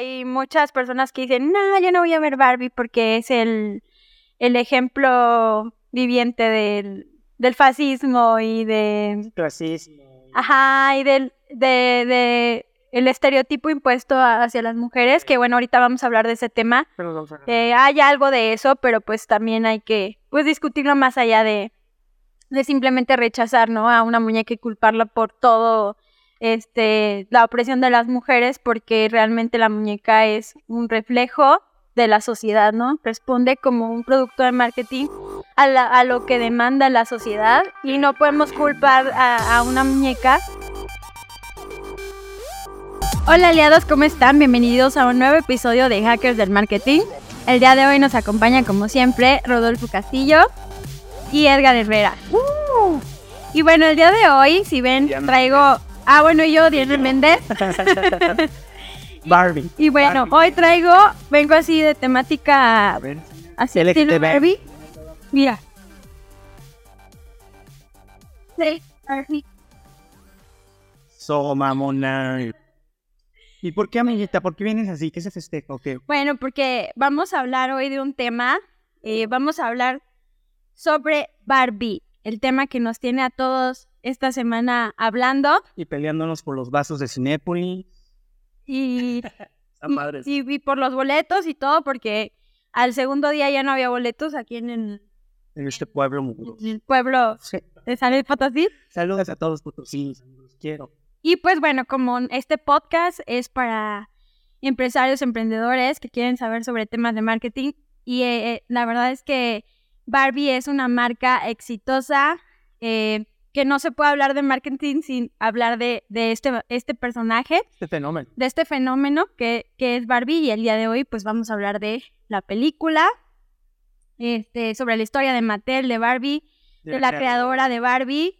hay muchas personas que dicen, no, yo no voy a ver Barbie porque es el, el ejemplo viviente del, del fascismo y de... Ajá, y del de, de el estereotipo impuesto hacia las mujeres, que bueno, ahorita vamos a hablar de ese tema. Eh, hay algo de eso, pero pues también hay que pues discutirlo más allá de, de simplemente rechazar, ¿no? A una muñeca y culparla por todo este la opresión de las mujeres, porque realmente la muñeca es un reflejo de la sociedad, ¿no? Responde como un producto de marketing a, la- a lo que demanda la sociedad y no podemos culpar a, a una muñeca. Hola aliados, ¿cómo están? Bienvenidos a un nuevo episodio de Hackers del Marketing. El día de hoy nos acompaña como siempre Rodolfo Castillo y Edgar Herrera. ¡Uh! Y bueno, el día de hoy, si ven, traigo... Ah, bueno, y yo, Diana Méndez. Barbie. Y bueno, Barbie. hoy traigo, vengo así de temática A ver. así estilo Barbie. Mira. Sí, Barbie. So, mamona. ¿Y por qué, amiguita? ¿Por qué vienes así? ¿Qué se festeja o qué? Bueno, porque vamos a hablar hoy de un tema, eh, vamos a hablar sobre Barbie, el tema que nos tiene a todos esta semana hablando Y peleándonos por los vasos de Cinépolis. y, y, y por los boletos y todo, porque al segundo día ya no había boletos aquí en el, En este pueblo en el pueblo Sí. de San Luis Potosí. Saludos a todos potosinos. Los quiero. Y pues bueno, como este podcast es para empresarios, emprendedores que quieren saber sobre temas de marketing y eh, eh, la verdad es que Barbie es una marca exitosa eh, que no se puede hablar de marketing sin hablar de, de este, este personaje, Este fenómeno. de este fenómeno que, que es Barbie y el día de hoy pues vamos a hablar de la película, este, sobre la historia de Mattel, de Barbie, de la creadora de Barbie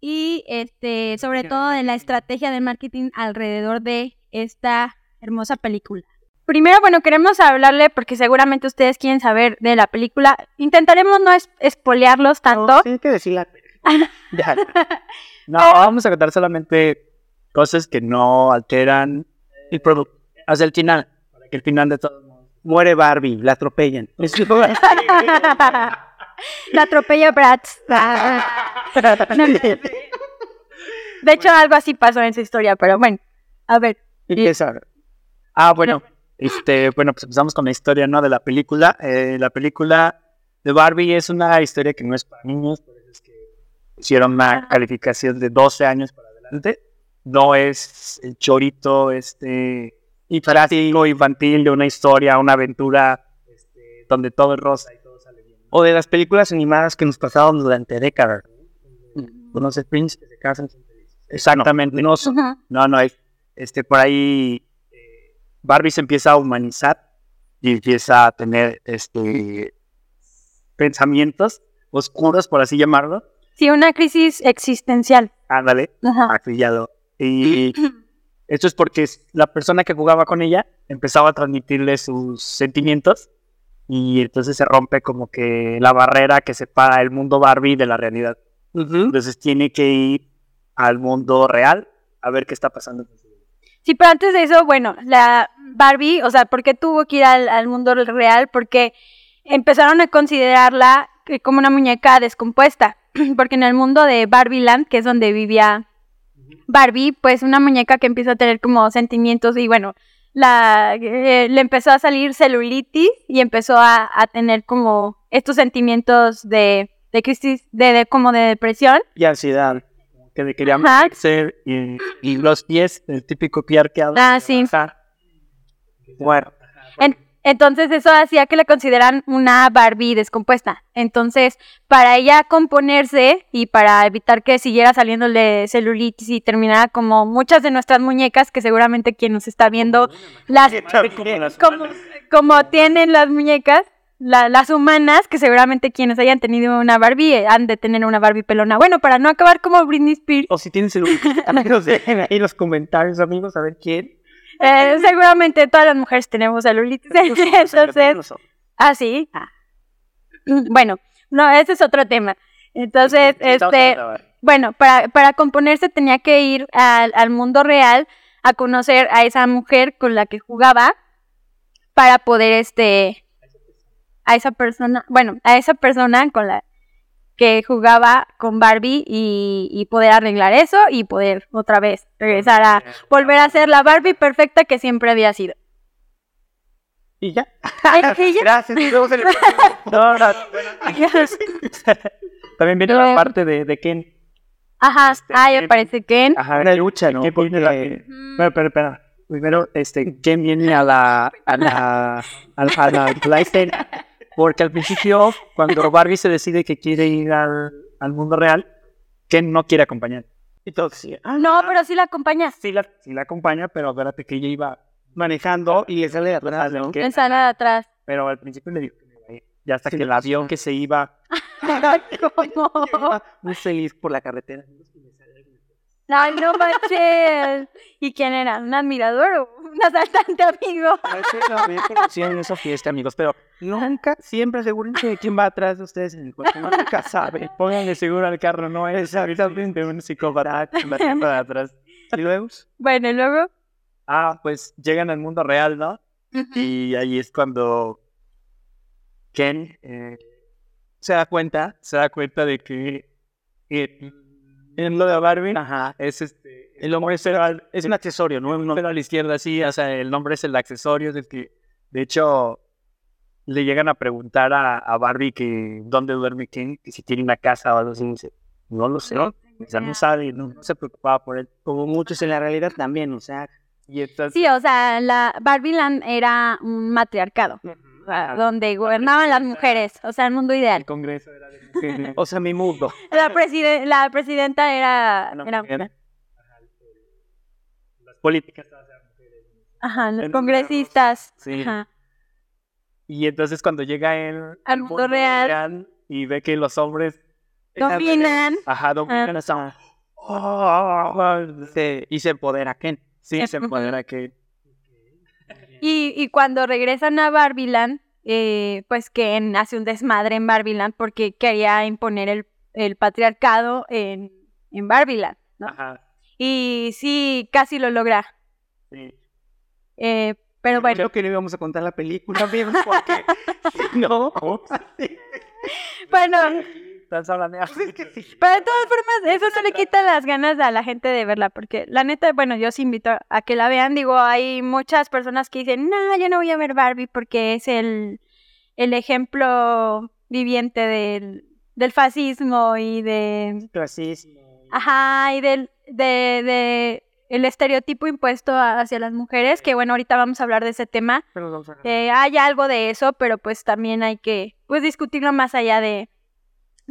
y este sobre todo de la estrategia de marketing alrededor de esta hermosa película. Primero, bueno, queremos hablarle porque seguramente ustedes quieren saber de la película. Intentaremos no es espolearlos tanto. No, tienes que decirla. Ya. No, vamos a contar solamente cosas que no alteran el producto. Hasta el final. Para que el final de todo. Muere Barbie, la atropellan. la atropella Bratz. De hecho, algo así pasó en su historia, pero bueno, a ver. ¿Y qué sabe? Ah, bueno, este, bueno, pues empezamos con la historia, ¿no? De la película. Eh, la película de Barbie es una historia que no es para niños, por eso es que hicieron una calificación de 12 años para adelante. No es el chorito, este, infantil infantil de una historia, una aventura, este, donde todo es rosa y todo sale bien. O de las películas animadas que nos pasaron durante décadas. ¿Conoces Prince? Que se casan. Exactamente, no, no, no, hay, este, por ahí eh, Barbie se empieza a humanizar y empieza a tener este pensamientos oscuros, por así llamarlo. Sí, una crisis existencial. Ándale, acrillado. Y esto es porque la persona que jugaba con ella empezaba a transmitirle sus sentimientos y entonces se rompe como que la barrera que separa el mundo Barbie de la realidad. Entonces tiene que ir al mundo real a ver qué está pasando. con su vida. Sí, pero antes de eso, bueno, la Barbie, o sea, ¿por qué tuvo que ir al, al mundo real? Porque empezaron a considerarla que como una muñeca descompuesta. Porque en el mundo de Barbie Land, que es donde vivía Barbie, pues una muñeca que empieza a tener como sentimientos y bueno, la, eh, le empezó a salir celulitis y empezó a, a tener como estos sentimientos de, de crisis, de, de- como de depresión. Y ansiedad. Que le quería ser y, y los pies, el típico pie arqueado. Ah, sí. Bueno, En- entonces eso hacía que la consideran una Barbie descompuesta. Entonces, para ella componerse y para evitar que siguiera saliéndole celulitis y terminara como muchas de nuestras muñecas, que seguramente quien nos está viendo las como, como tienen las muñecas, la- las humanas, que seguramente quienes hayan tenido una Barbie eh, han de tener una Barbie pelona. Bueno, para no acabar como Britney Spears, o si tienen ahí en los comentarios, amigos, a ver quién. Eh, seguramente todas las mujeres tenemos celulitis. Entonces, Ah, sí. Mm, Bueno, no, ese es otro tema. Entonces, este, bueno, para, para componerse tenía que ir al, al mundo real a conocer a esa mujer con la que jugaba para poder este a esa persona, bueno, a esa persona con la que jugaba con Barbie y, y poder arreglar eso y poder otra vez regresar a volver a ser la Barbie perfecta que siempre había sido. Y ya. Ay, ¿y ya? Gracias. nos vemos en el próximo. No, no, bueno. También viene la parte de, de Ken. Ajá, Este, Ken- aparece Ken. Ajá, una lucha, ¿no? Ken Porque viene la- de- Mm, Pero, pero, espera. Primero, este, Ken viene a la, a la, a la, a la- la escena. Porque al principio, cuando Barbie se decide que quiere ir al, al mundo real, Ken no quiere acompañar. Y siguen, ah, No, pero sí la acompañas. sí la, sí la acompaña, pero acuérdate que ella iba manejando y le sale de atrás, ¿no? De atrás. Pero al principio le dijo que no iba a ir. Y hasta que la vio que se iba ¿Cómo? muy feliz por la carretera. Ay, no manches. ¿Y quién era? ¿Un admirador o un asaltante amigo? Sí, en esa fiesta, amigos, pero nunca, siempre asegúrense de quién va atrás de ustedes en el coche. Nunca sabe. Pónganle seguro al carro, no es habitualmente un psicópata que va de atrás. Y luego, Bueno, y luego. ah, pues llegan al mundo real, ¿no? Y ahí es cuando Ken eh, se da cuenta, se da cuenta de que eh, en lo de Barbie, ajá, es este, el hombre es, es un accesorio, no un número a la izquierda, sí, o sea, el nombre es el accesorio, es el que, de hecho, le llegan a preguntar a, a Barbie que dónde duerme Ken, que si tiene una casa o algo así, y dice, no lo sé, o sea, no sabe, no, no se preocupaba por él, Como muchos en la realidad también, o sea. y entonces, Sí, o sea, la Barbieland era un matriarcado, donde gobernaban las mujeres, o sea, el mundo el ideal. congreso era de mujeres. O sea, mi mundo. La, preside- la presidenta era, Una era- mujer. Las políticas todas eran mujeres. ajá, los en congresistas. Sí. Ajá. Y entonces cuando llega él Al mundo real. y ve que los hombres Dominan. ajá, dominan esa- Se- y se empodera Ken. Sí, se empodera que Y, y cuando regresan a Barbiland, eh, pues Ken hace un desmadre en Barbiland porque quería imponer el, el patriarcado en, en Barbiland, ¿no? ajá, Y sí, casi lo logra. sí. Eh, pero bueno, Creo que no íbamos a contar la película, amigos, porque no. bueno, Estás hablando de- pero de todas formas, eso no le quita las ganas a la gente de verla, porque la neta, bueno, yo os invito a que la vean. Digo, hay muchas personas que dicen, no, yo no voy a ver Barbie porque es el, el ejemplo viviente del, del fascismo y de Racismo. Ajá, y del de, de el estereotipo impuesto hacia las mujeres, que bueno, ahorita vamos a hablar de ese tema. Pero vamos a- Eh, hay algo de eso, pero pues también hay que pues discutirlo más allá de,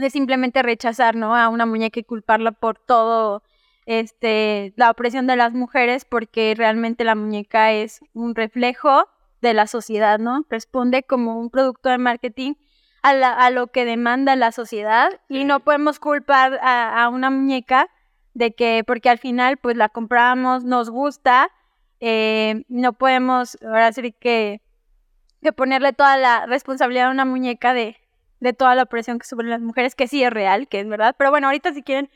de simplemente rechazar, ¿no? A una muñeca y culparla por todo este la opresión de las mujeres, porque realmente la muñeca es un reflejo de la sociedad, ¿no? Responde como un producto de marketing a, la- a lo que demanda la sociedad y no podemos culpar a, a una muñeca de que, porque al final pues la compramos, nos gusta, eh, no podemos ahora sí que, que ponerle toda la responsabilidad a una muñeca de, de toda la opresión que sufren las mujeres, que sí es real, que es verdad, pero bueno, ahorita si quieren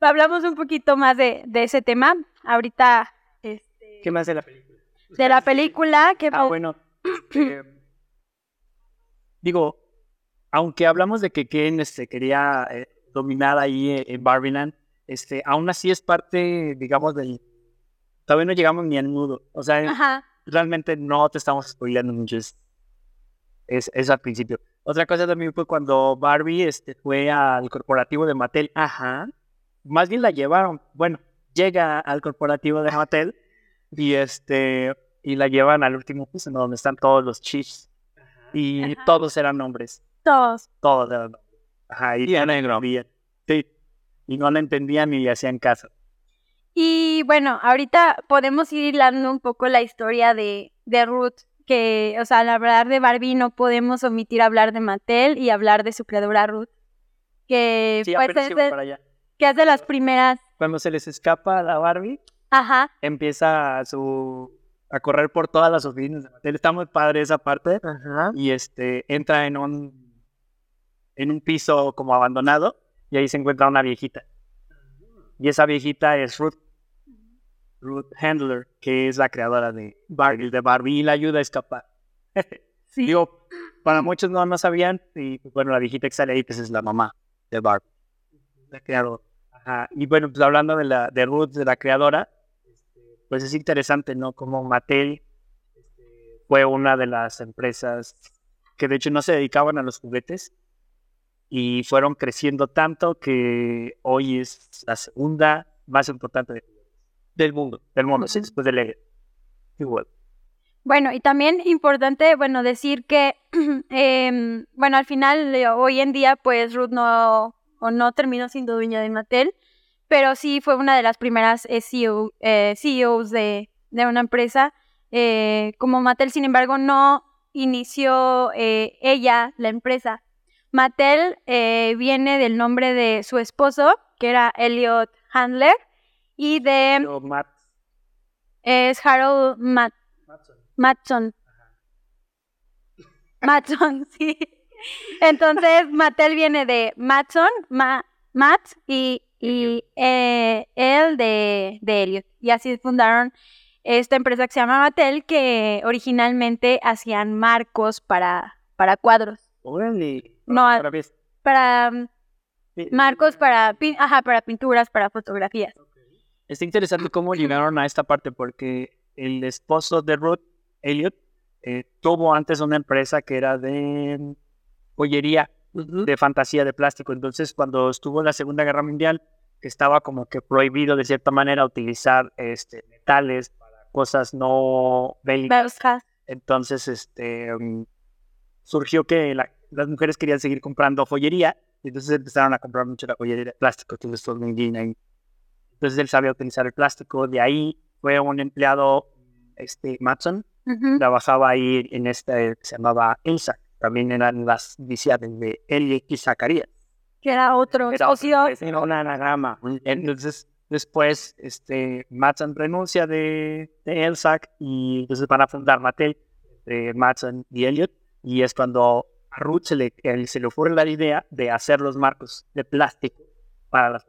hablamos un poquito más de, de ese tema, ahorita este, ¿Qué más de la película? de la película, que Ah, bueno. eh, digo, aunque hablamos de que Ken este, quería eh, dominar ahí eh, en Barbieland, este, aún así es parte, digamos, del... Todavía no llegamos ni al nudo. O sea, Ajá, realmente no te estamos spoilando mucho. Es, es, al principio. Otra cosa también fue cuando Barbie este, fue al corporativo de Mattel. Ajá. Más bien la llevaron. Bueno, llega al corporativo de Mattel y este y la llevan al último piso, donde están todos los chiefs. Y Ajá. todos eran hombres. todos. Todos eran hombres. Ajá. Y, Y negro. Sí. Y no la entendían ni le hacían caso. Y bueno, ahorita podemos ir hilando un poco la historia de, de Ruth, que, o sea, al hablar de Barbie no podemos omitir hablar de Mattel y hablar de su creadora Ruth, que, Sí, pues, es de, para allá. que es de las primeras, Cuando se les escapa a la Barbie, ajá, empieza a su a correr por todas las oficinas de Mattel. Está muy padre esa parte. Ajá. Y este entra en un en un piso como abandonado y ahí se encuentra una viejita. Y esa viejita es Ruth. Ruth Handler, que es la creadora de Barbie, de Barbie y la ayuda a escapar. Sí. Digo, para muchos no, no sabían, y bueno, la viejita que sale ahí, pues es la mamá de Barbie, la creadora. Ajá. Y bueno, pues hablando de, la, de Ruth, de la creadora, este, pues es interesante, ¿no? Como Mattel este, fue una de las empresas que de hecho no se dedicaban a los juguetes y fueron creciendo tanto que hoy es la segunda más importante de Del mundo. del mundo, sí, después de Lego. Igual. Bueno, y también importante, bueno, decir que, em, bueno, al final, hoy en día, pues Ruth no, o no terminó siendo dueña de Mattel, pero sí fue una de las primeras eh, CEO, eh, CEOs de, de una empresa. Eh, como Mattel, sin embargo, no inició ella la empresa. Mattel viene del nombre de su esposo, que era Elliot Handler, y de Yo, Matt es Harold Mat Matson. Matson. Matson, sí. Entonces, Mattel viene de Matson, Ma- Matt y, y eh, él de, de Elliot. Y así fundaron esta empresa que se llama Mattel, que originalmente hacían marcos para, para cuadros. Órale. No, a- Otra vez. Para mm, marcos, para, ajá, para pinturas, para fotografías. Está interesante cómo llegaron a esta parte porque el esposo de Ruth, Elliot, eh, tuvo antes una empresa que era de joyería, de fantasía de plástico. Entonces, cuando estuvo la Segunda Guerra Mundial, estaba como que prohibido de cierta manera utilizar este, metales para cosas no bélicas. Entonces, este, mm, surgió que la- las mujeres querían seguir comprando joyería, y entonces empezaron a comprar mucho la joyería de plástico, entonces todo el mundo ahí. Entonces él sabía utilizar el plástico, de ahí fue un empleado, este, Matson, Ujú. trabajaba ahí en esta que se llamaba Elsa, también eran las iniciales de Eli y Zacarías. Que era otro Era socio. otra- era un anagrama. Entonces, después, este, Matson renuncia de, de Elsac y entonces van a fundar Mattel, de Matson y Elliot, y es cuando a Ruth se le, él- se le ocurre la idea de hacer los marcos de plástico para las.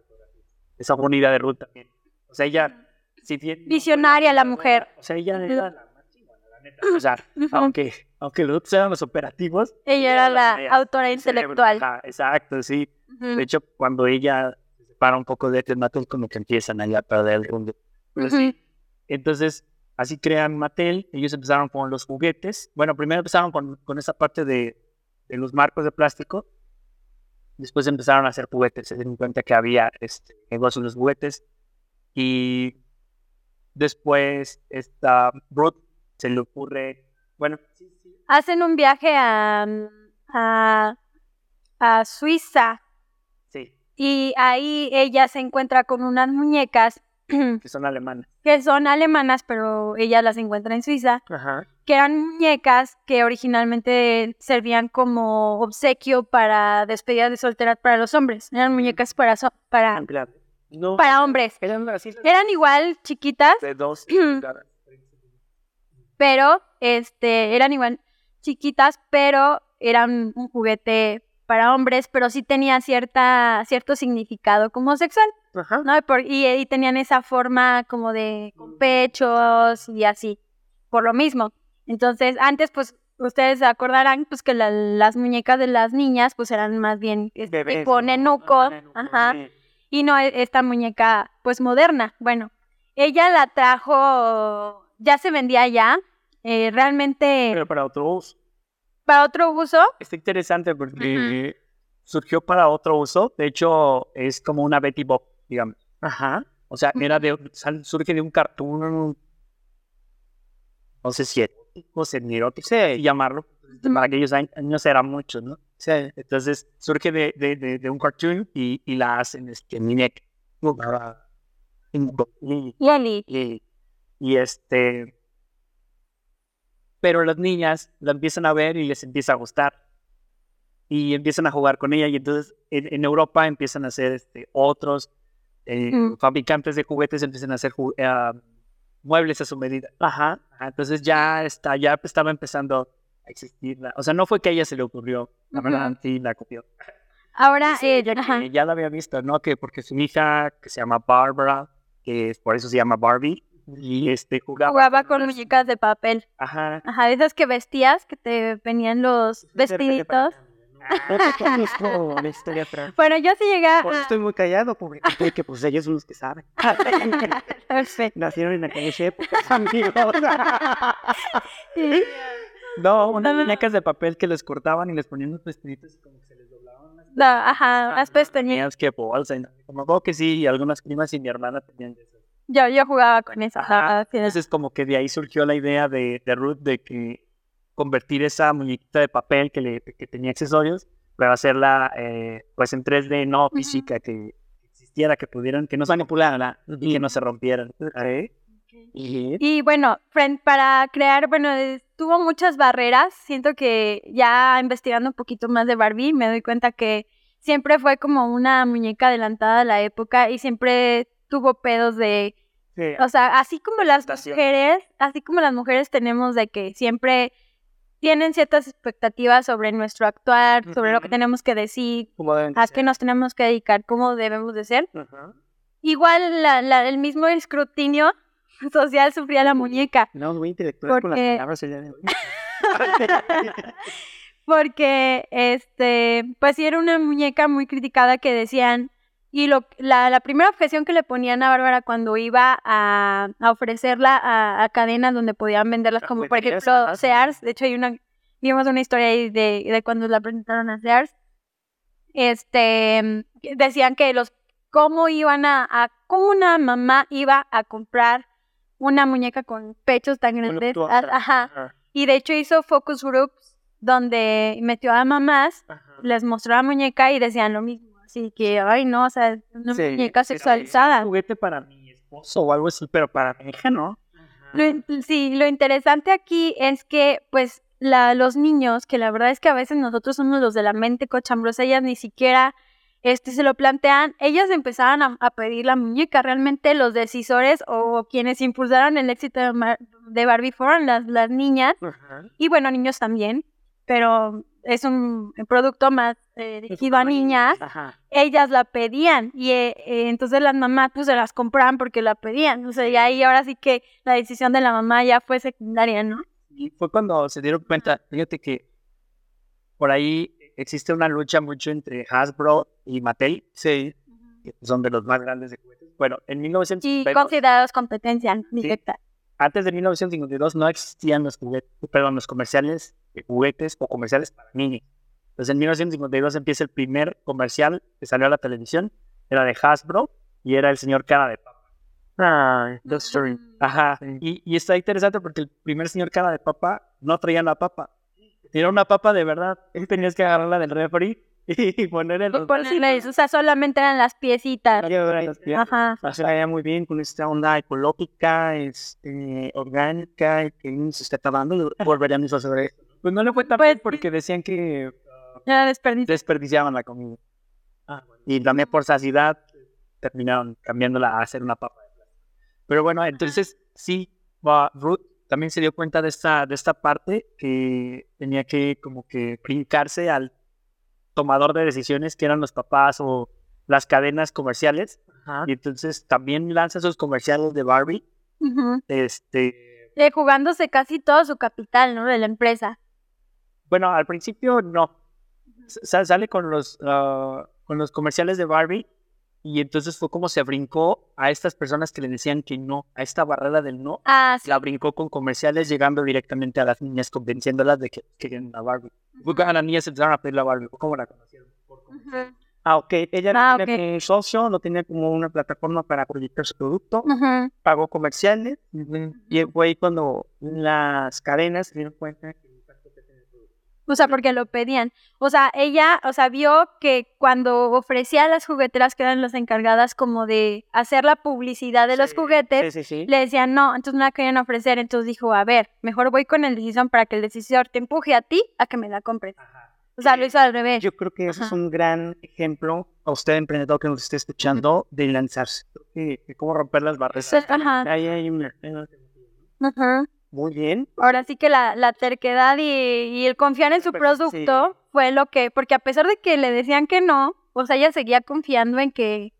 Esa fue una idea de Ruth también. O sea, ella... Si bien- Visionaria la mujer. O sea, ella era la más chingona, la neta. O sea, aunque, aunque los otros eran los operativos, Ella era la ideas, autora cerebro, intelectual. exacto, sí. Ujú. De hecho, cuando ella se separa un poco de Ted Mattel, como que empiezan ahí a perder el rumbo. Pero sí, Ujú. Entonces, así crean Mattel. Ellos empezaron con los juguetes. Bueno, primero empezaron con, con esa parte de, de los marcos de plástico. Después empezaron a hacer juguetes. Se dieron cuenta que había este, negocio en los juguetes. Y después, esta Ruth se le ocurre. Bueno. Hacen un viaje a, a, a Suiza Sí, y ahí ella se encuentra con unas muñecas que son alemanes. que son alemanas, pero ella las encuentra en Suiza, Ajá. Que eran muñecas que originalmente servían como obsequio para despedidas de solteras para los hombres. Eran muñecas para, so- para, No. para hombres. Eran así Eran igual chiquitas, De dos. pero este eran igual chiquitas, pero eran un juguete para hombres, pero sí tenía cierta cierto significado como sexual, Ajá. ¿no? Y, por- y, y tenían esa forma como de con pechos y así, por lo mismo. Entonces, antes pues ustedes se acordarán pues que la- las muñecas de las niñas pues eran más bien este, Bebés, tipo ¿no? nenuco, Ajá, nenuco, ajá, sí. y no e- esta muñeca pues moderna. Bueno, ella la trajo, ya se vendía ya, eh, realmente Pero para otro uso. para otro uso. Está interesante porque surgió para otro uso. De hecho, es como una Betty Bob, digamos. Ajá. O sea, era de, sal- surge de un cartoon, no sé si erótico, semi-erótico, sí, llamarlo. Para aquellos años- era mucho, ¿no? Sí. Entonces, surge de, de, de, de un cartoon y, y la hacen este. Y, Leli. y, y este. Pero las niñas la empiezan a ver y les empieza a gustar. Y empiezan a jugar con ella. Y entonces en, en Europa empiezan a hacer este, otros eh, Mm. fabricantes de juguetes, empiezan a hacer ah, muebles a su medida. Ajá. Ajá, Entonces ya está, ya estaba empezando a existir. la- o sea, no fue que a ella se le ocurrió. La Ujú. verdad, sí, la copió. Ahora, Dice eh, ajá. ya la había visto, ¿no? Que porque su hija, que se llama Barbara, que por eso se llama Barbie, y este jugaba. Jugaba con muñecas de papel. Ajá. Ajá, esas que vestías, que te venían los vestiditos. No, la historia atrás. Bueno, yo sí llegué a... Por eso estoy muy callado, pobre. Que pues ellos son los que saben. Perfecto. Nacieron en aquella época, amigos. No, unas No, no, no. muñecas de papel que les cortaban y les ponían unos vestiditos y como que se les doblaban las No, ajá, las pestañas. Tenías que bolsa. no- Como creo que sí, y algunas primas y mi hermana tenían esas. Yo, yo jugaba con eso. Ajá. sí. Entonces como que de ahí surgió la idea de, de Ruth de que convertir esa muñequita de papel que, le, que tenía accesorios, pero hacerla eh, pues en 3D, no física, que existiera, que pudieran, que no se manipularan y que no se rompieran. ¿Eh? Y Y bueno, fren- para crear, bueno, es- tuvo muchas barreras. Siento que ya investigando un poquito más de Barbie, me doy cuenta que siempre fue como una muñeca adelantada a la época y siempre tuvo pedos de, Sí. o sea, así como las mujeres, así como las mujeres tenemos de que siempre tienen ciertas expectativas sobre nuestro actuar, sobre lo que tenemos que decir, a qué nos tenemos que dedicar, cómo debemos de ser. Igual la- la- el mismo escrutinio social sufría la muñeca. no, muy intelectual con las palabras. el día de hoy. porque este pues sí era una muñeca muy criticada que decían y lo la, la primera objeción que le ponían a Bárbara cuando iba a, a ofrecerla a, a cadenas donde podían venderlas como por ejemplo. Sears de hecho hay una vimos una historia ahí de, de cuando la presentaron a Sears este decían que los cómo iban a, a cómo una mamá iba a comprar una muñeca con pechos tan grandes ajá Ajá. y de hecho hizo focus groups donde metió a mamás, Ajá. les mostró la muñeca y decían lo mismo. Así que, ay, no, o sea, una Sí, muñeca sexualizada. es un juguete para mi esposo o algo así, pero para mi hija no. Lo sí, lo interesante aquí es que, pues, la, los niños, que la verdad es que a veces nosotros somos los de la mente cochambrosa, ellas ni siquiera este, se lo plantean, ellas empezaron a, a pedir la muñeca. Realmente los decisores o quienes impulsaron el éxito de, Mar- de Barbie fueron las, las niñas. Y bueno, niños también, pero es un producto más eh, dirigido a niñas. Ajá. Ellas la pedían y eh, eh, entonces las mamás pues se las compraban porque la pedían. O sea, y ahí ahora sí que la decisión de la mamá ya fue secundaria, ¿no? Y fue cuando se dieron cuenta, fíjate que por ahí existe una lucha mucho entre Hasbro y Mattel, Sí. que son de los más grandes de juguetes. Bueno, en Y 1952, considerados competencia directa. Antes de 1952 no existían los juguetes, perdón, los comerciales de juguetes o comerciales para niños. Entonces en 1952 empieza el primer comercial que salió a la televisión, era de Hasbro y era el señor cara de papa. Ah. Ajá. Y, y está interesante porque el primer señor cara de papa no traía la papa. Tenía una papa de verdad. Y tenías que agarrarla del refri y ponerle los Ponerle eso, o sea, solamente eran las piecitas. Ajá. O sea, ya muy bien con esta onda ecológica, este, orgánica, que se está acabando. Volveríamos a sobre esto. Pues no le fue tan Pues, bien porque decían que desperdicio. desperdiciaban la comida. Y también por saciedad terminaron cambiándola a hacer una papa. Pero bueno, entonces sí, Ruth también se dio cuenta de esta, de esta parte que tenía que como que brincarse al tomador de decisiones que eran los papás o las cadenas comerciales. Ajá. Y entonces también lanza sus comerciales de Barbie. Este, Eh, jugándose casi todo su capital, ¿no? De la empresa. Bueno, al principio no. Sa- sale con los, ah, con los comerciales de Barbie y entonces fue como se brincó a estas personas que le decían que no, a esta barrera del no. Ah, sí. La brincó con comerciales llegando directamente a las niñas, convenciéndolas de que querían a Barbie. Fue cuando las niñas empezaron a pedir la Barbie. ¿Cómo la conocieron? Por. Ah, ok. Ella no Ah, tenía ok. como un socio, no tenía como una plataforma para proyectar su producto, pagó comerciales y fue ahí cuando las cadenas se dieron cuenta que. O sea, porque lo pedían. O sea, ella, o sea, vio que cuando ofrecía a las jugueteras que eran las encargadas como de hacer la publicidad de los juguetes, Sí, sí, sí. le decían no, entonces no la querían ofrecer, entonces dijo, a ver, mejor voy con el decisor para que el decisor te empuje a ti a que me la compres. O sea, lo hizo al revés. Yo creo que eso es Ajá. un gran ejemplo a usted, emprendedor que nos esté escuchando, de lanzarse. Y cómo romper las barreras. Ajá. Ahí hay una. Ujú. Muy bien. Ahora sí que la, la terquedad y, y el confiar en su producto fue lo que, porque a pesar de que le decían que no, o sea, ella seguía confiando en que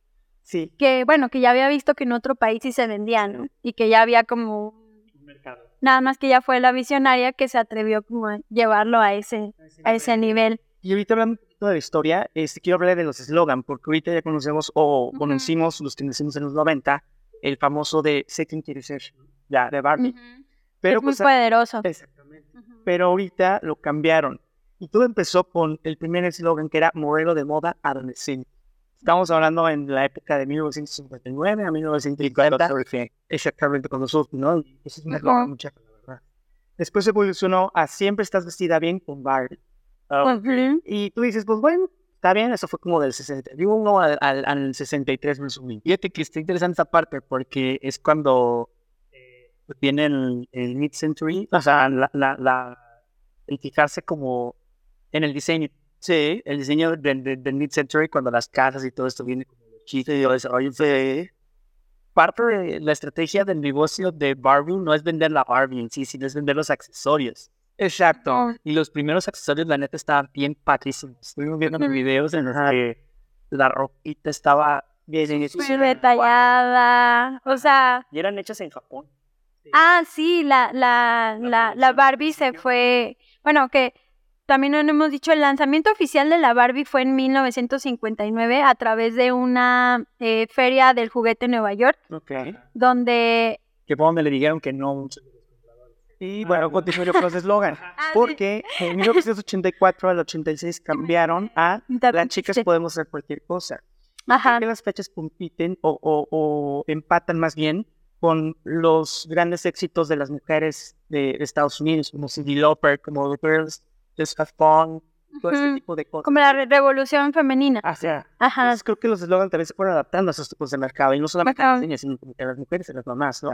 Sí. que bueno, que ya había visto que en otro país sí se vendían, ¿no? Y que ya había como Un mercado. nada más que ella fue la visionaria que se atrevió como a llevarlo a ese a ese nivel. Y ahorita hablando un poquito de la historia, este, quiero hablar de los eslogan, porque ahorita ya conocemos o conocimos los que nacimos en los 90, el famoso de Sé quién quiere ser, ya, de Barbie. Ujú. Pero es muy pues, poderoso. exactamente. Ujú. Pero ahorita lo cambiaron. Y todo empezó con el primer eslogan que era modelo de moda adolescente. Estamos hablando en la época de 1959 a 1950. Exactamente, con los ojos, ¿no? Ese es un eslogan Ajá. muy chafa, la verdad. Después evolucionó a siempre estás vestida bien con Barbie. Ah, Ujú. Y tú dices, pues bueno, está bien, eso fue como del 61 al, al, al 63 más o menos. Fíjate que está interesante esa parte porque es cuando viene el, el mid-century, o sea, la, la, la- el fijarse como en el diseño. Sí, el diseño del, del, del mid-century, cuando las casas y todo esto viene como los chistes y. Oye, sí. Parte de la estrategia del negocio de Barbie no es vender la Barbie en sí, sino es vender los accesorios. Exacto. Y los primeros accesorios, la neta, estaban bien padrísimos. Estuvimos viendo Ujú. videos en los que la ropita estaba bien Muy detallada. O sea, Y eran hechas en Japón. Ah, sí, la, la, la, la Barbie se fue. Bueno, que también no hemos dicho, el lanzamiento oficial de la Barbie fue en 1959 a través de una eh, feria del juguete en Nueva York, Ok. donde. Que fue donde le dijeron que no. Y bueno, continuó con los eslogan. Ah. Porque en 1984 al 86 cambiaron a las chicas podemos hacer cualquier cosa. Ajá. que las fechas compiten o, o- o empatan más bien con los grandes éxitos de las mujeres de Estados Unidos, como Cyndi Lauper, como The Girls, Just Have Fun, todo este Ujú. tipo de cosas. Como la re- revolución femenina. Ah, o sea, Ajá. entonces creo que los eslogans también se fueron adaptando a esos tipos de mercado, y no solamente a las sino a las mujeres y a las mamás, ¿no?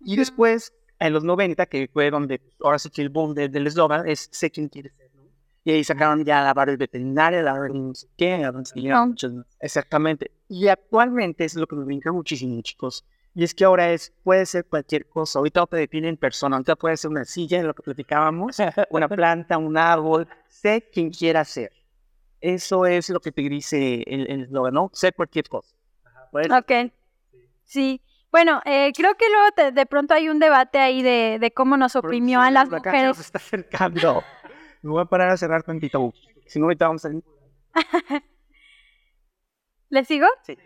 Y Ujú. después, en los 90, que fue donde ahora que el boom de- del eslogan es sé quién quiere ser, ¿no? Y ahí sacaron ya la Barbie veterinaria, la Barbie no sé qué, la y No. Exactamente. Y actualmente es lo que me brinca muchísimo, chicos. Y es que ahora es, puede ser cualquier cosa. Ahorita te definen persona. Ahorita puede ser una silla, en lo que platicábamos, una planta, un árbol. Sé quien quiera ser. Eso es lo que te dice el el eslogan, ¿no? Sé cualquier cosa. Ser Ok. Sí. Bueno, eh, creo que luego te- de pronto hay un debate ahí de, de cómo nos oprimió a las mujeres. Se está acercando. Me voy a parar a cerrar tantito. Si no, ahorita vamos a salir. ¿Le sigo? Sí.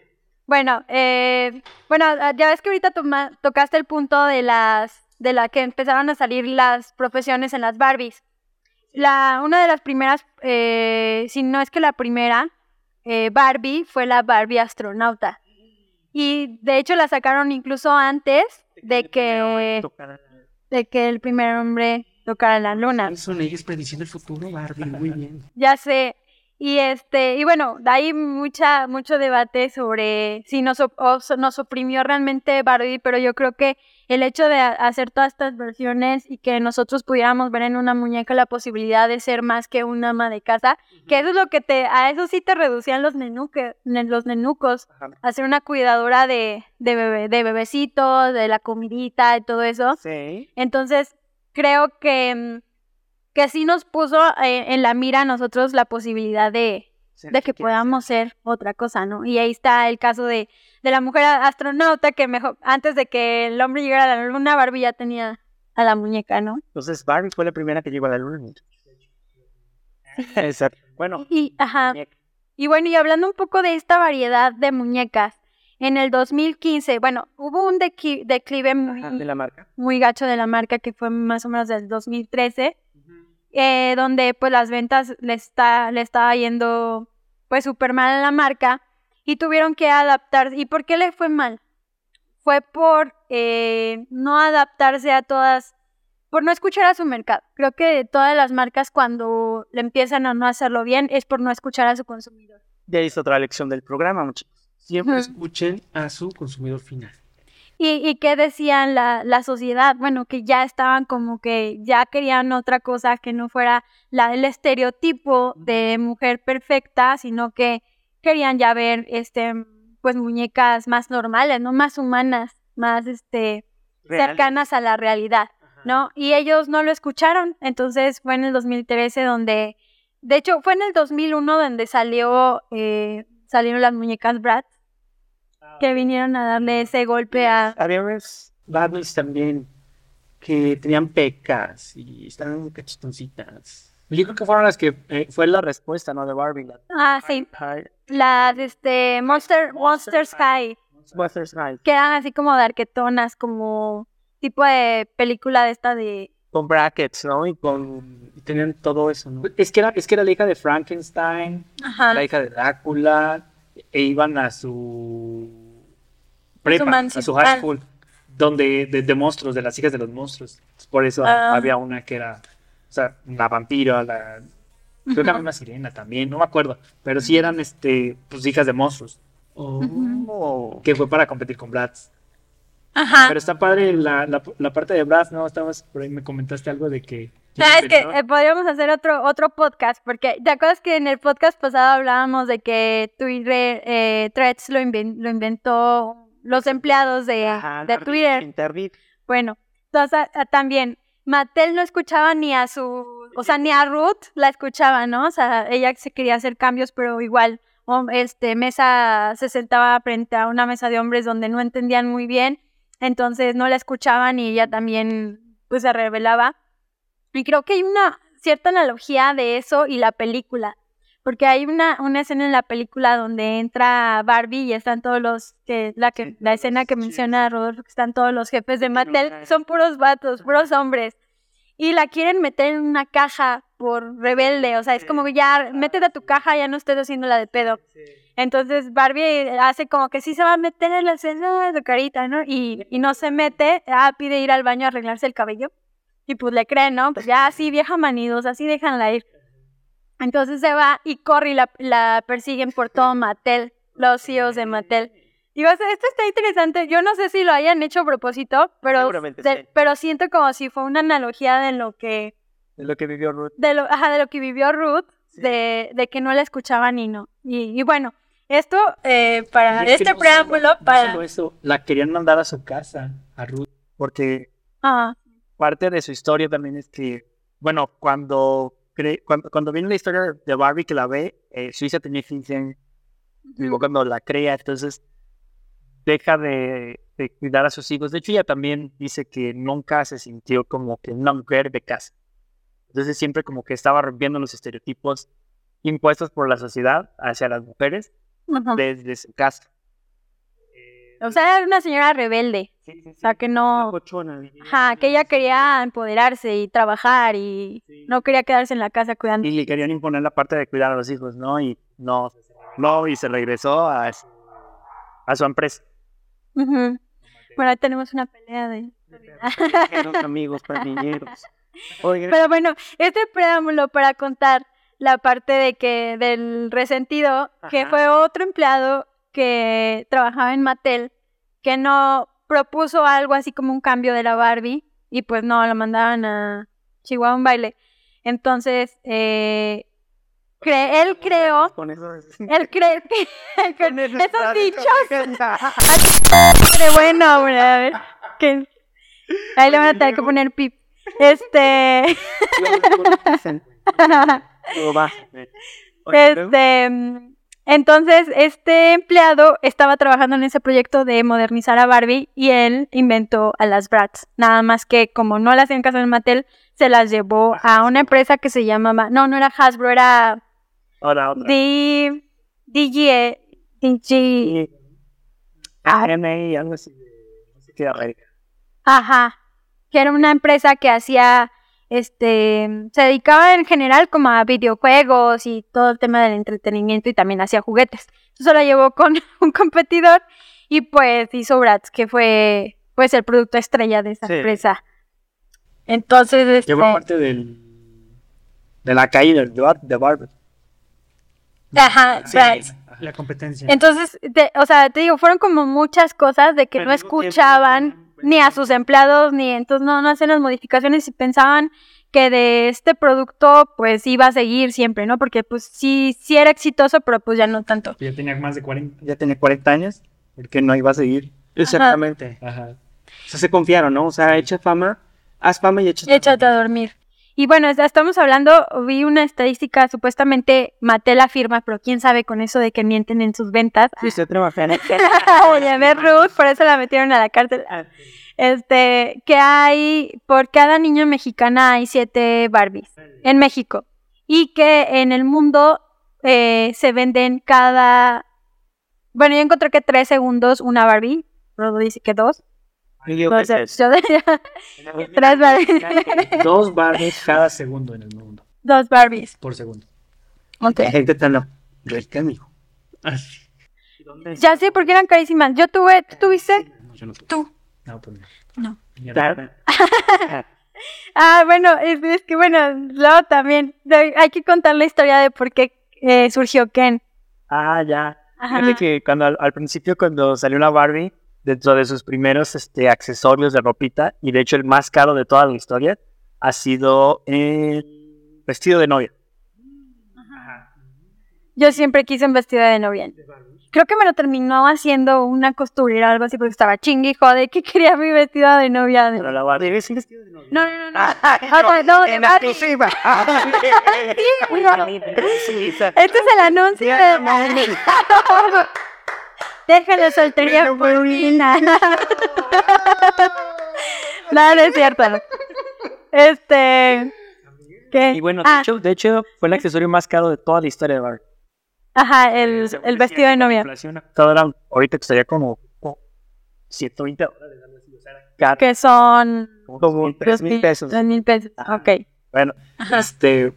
Bueno, eh, bueno, ah, ya ves que ahorita toma- tocaste el punto de las de la que empezaron a salir las profesiones en las Barbies. La, una de las primeras, eh, si no es que la primera, eh, Barbie fue la Barbie astronauta. Y de hecho la sacaron incluso antes de que, de que el primer hombre tocara la luna. Son ellos prediciendo el futuro, Barbie. Muy bien. Ya sé. Y este, y bueno, hay mucha, mucho debate sobre si nos, o nos oprimió realmente Barbie, pero yo creo que el hecho de ha- hacer todas estas versiones y que nosotros pudiéramos ver en una muñeca la posibilidad de ser más que una ama de casa, que eso es lo que te, a eso sí te reducían los nenuque, ne- los nenucos, Ajá. a ser una cuidadora de, de bebé, de bebecitos, de la comidita y todo eso. Sí. Entonces, creo que, mm, que sí nos puso eh, en la mira a nosotros la posibilidad de, de que podamos ser otra cosa, ¿no? Y ahí está el caso de, de la mujer astronauta que mejor, antes de que el hombre llegara a la luna, Barbie ya tenía a la muñeca, ¿no? Entonces, Barbie fue la primera que llegó a la luna. Exacto. Bueno, Y, ajá. Y bueno, y hablando un poco de esta variedad de muñecas, en el 2015, bueno, hubo un declive muy, de la marca. muy gacho de la marca que fue más o menos del 2013, eh, donde pues las ventas le, está, le estaba yendo pues súper mal a la marca y tuvieron que adaptar. ¿Y por qué le fue mal? Fue por eh, no adaptarse a todas, por no escuchar a su mercado. Creo que todas las marcas cuando le empiezan a no hacerlo bien es por no escuchar a su consumidor. Ya hizo otra lección del programa, muchachos. Siempre. Escuchen a su consumidor final. ¿Y, y qué decían la, la sociedad? Bueno, que ya estaban como que ya querían otra cosa que no fuera la, el estereotipo de mujer perfecta, sino que querían ya ver este pues muñecas más normales, ¿no? Más humanas, más este Real. cercanas a la realidad, Ajá. ¿no? Y ellos no lo escucharon, entonces fue en el 2013 donde, de hecho fue en el 2001 donde salió, eh, salieron las muñecas Bratz, que vinieron a darle ese golpe a... Había unas Barbies también que tenían pecas y estaban cachetoncitas. Yo creo que fueron las que eh, fue la respuesta, ¿no? De Barbie. La, Ah, sí. Las, este, Monster, Monsters High. Monsters High. Que eran así como de arquetonas, como tipo de película de esta de... Con brackets, ¿no? Y con... y tenían todo eso, ¿no? Es que era, es que era la hija de Frankenstein, Ajá. la hija de Drácula, e iban a su prepa, a su high Ah. school, donde de, de monstruos, de las hijas de los monstruos. Por eso Ah. había una que era, o sea, la vampira, la creo que era una sirena también, no me acuerdo, pero sí eran, este, pues hijas de monstruos, Oh. que fue para competir con Bratz. Ajá. Pero está padre la, la, la parte de Bratz, ¿no? Estabas por ahí, me comentaste algo de que... ¿Sabes que eh, podríamos hacer otro otro podcast? Porque ¿te acuerdas que en el podcast pasado hablábamos de que Twitter, eh, Threads lo, inven- lo inventó los empleados de, Ajá, de Twitter? Internet. Bueno, entonces ah, también Mattel no escuchaba ni a su, o sea, ni a Ruth la escuchaba, ¿no? O sea, ella se quería hacer cambios, pero igual, este, Mesa se sentaba frente a una mesa de hombres donde no entendían muy bien, entonces no la escuchaban y ella también, pues, se revelaba. Y creo que hay una cierta analogía de eso y la película. Porque hay una, una escena en la película donde entra Barbie y están todos los, que, la, que, la escena que menciona Rodolfo, que están todos los jefes de Mattel, son puros vatos, puros hombres. Y la quieren meter en una caja por rebelde, o sea, es como que ya, métete a tu caja, ya no estés haciendo la de pedo. Entonces Barbie hace como que sí se va a meter en la escena de su carita, ¿no? Y, y no se mete, ah, pide ir al baño a arreglarse el cabello. Y pues le creen, ¿no? Pues ya así, vieja manidos, así déjanla ir. Entonces se va y corre y la, la persiguen por todo Mattel, los CEOs de Mattel. Digo, esto esto está interesante. Yo no sé si lo hayan hecho a propósito, pero, Seguramente de- sí. pero siento como si fue una analogía de lo que, De lo que vivió Ruth. de lo, ajá, de lo que vivió Ruth, de, de que no la escuchaban y no. Y, y bueno, esto eh, para Y este no preámbulo, solo- no para... solo eso, la querían mandar a su casa, a Ruth, porque Ah, parte de su historia también es que, bueno, cuando, cuando, cuando viene la historia de Barbie que la ve, eh, Suiza tenía 15 años, luego cuando la crea, entonces deja de, de cuidar a sus hijos. De hecho, ella también dice que nunca se sintió como que una mujer de casa. Entonces siempre como que estaba rompiendo los estereotipos impuestos por la sociedad hacia las mujeres desde su casa. O sea, era una señora rebelde. Sí, sí, sí. O sea, que no... Cochona. Ajá, que ella quería empoderarse y trabajar y no quería quedarse en la casa cuidando. Y le querían imponer la parte de cuidar a los hijos, ¿no? Y no, no, y se regresó a, su- a su empresa. Ujú. Bueno, ahí tenemos una pelea de... amigos, pandilleros. Oigan, Pero bueno, este preámbulo para contar la parte de que del resentido, que Ajá. fue otro empleado que trabajaba en Mattel, que no propuso algo así como un cambio de la Barbie y pues no, lo mandaban a Chihuahua a un baile. Entonces, eh, cre- él creó, con eso- él cree que con esos dichos Pero bueno, hombre, a ver. que- Ahí le van a tener que poner pip. Este. Este. Entonces, este empleado estaba trabajando en ese proyecto de modernizar a Barbie y él inventó a las Bratz. Nada más que, como no le hacían caso en Mattel, se las llevó a una empresa que se llamaba. No, no era Hasbro, era Ahora otra. D, DG. DG. Ah. AMI, algo así. Ajá, que era una empresa que hacía, este, se dedicaba en general como a videojuegos y todo el tema del entretenimiento y también hacía juguetes. Eso lo llevó con un competidor y pues hizo Bratz, que fue pues el producto estrella de esa Sí. empresa. Entonces, este, Que fue parte del, de la caída de, Bar- de Barbie. ajá, Bratz. La competencia. Entonces, te- o sea, te digo, fueron como muchas cosas de que Pero no escuchaban ni a sus empleados, ni entonces no, no hacían las modificaciones y pensaban que de este producto pues iba a seguir siempre, ¿no? Porque pues sí, sí era exitoso, pero pues ya no tanto. Ya tenía más de 40. Ya tenía 40 años, porque no iba a seguir. Exactamente. Ajá. O sea, se confiaron, ¿no? O sea, echa fama, haz fama y echa Échate a dormir. Y bueno, ya estamos hablando, vi una estadística, supuestamente Mattel afirma, pero quién sabe con eso de que mienten en sus ventas. Sí, se trabaja en ver, Ruth, por eso la metieron a la cárcel. Este, que hay, por cada niño mexicana hay siete Barbies en México. Y que en el mundo eh, se venden cada. Bueno, yo encontré que tres segundos una Barbie. Rodo dice que dos. Yo tres Barbies. Dos Barbies cada segundo en el mundo. dos Barbies. Por segundo. Ok. La gente rica, mijo. Así. Ya sé, porque eran carísimas. Yo tuve, ¿tú tuviste? No, yo no tuve. Tú. No, pues No. Mierda. Ah, bueno, es, es que bueno, luego también de- hay que contar la historia de por qué eh, surgió Ken. Ah, ya. Fíjate que cuando al, al principio cuando salió la Barbie, dentro de sus primeros este, accesorios de ropita, y de hecho el más caro de toda la historia, ha sido el vestido de novia. Yo siempre quise un vestido de novia. Creo que me lo terminó haciendo una costurera o algo así porque estaba chingue y jode que quería mi vestido de novia. de- Pero la un vestido de novia. No, no, no, no. Otra, no, En Barbie. exclusiva. Este es el anuncio de Déjale soltería por Lina. No, no es cierto. Este. ¿Qué? Y bueno, de, Ah, hecho, de hecho, fue el accesorio más caro de toda la historia de Barbie. Ajá, el, el vestido de novia. Actual, ahorita costaría como como 120 dólares. Que son. como Tres mil pesos. Tres mil pesos. Ok. Bueno, este.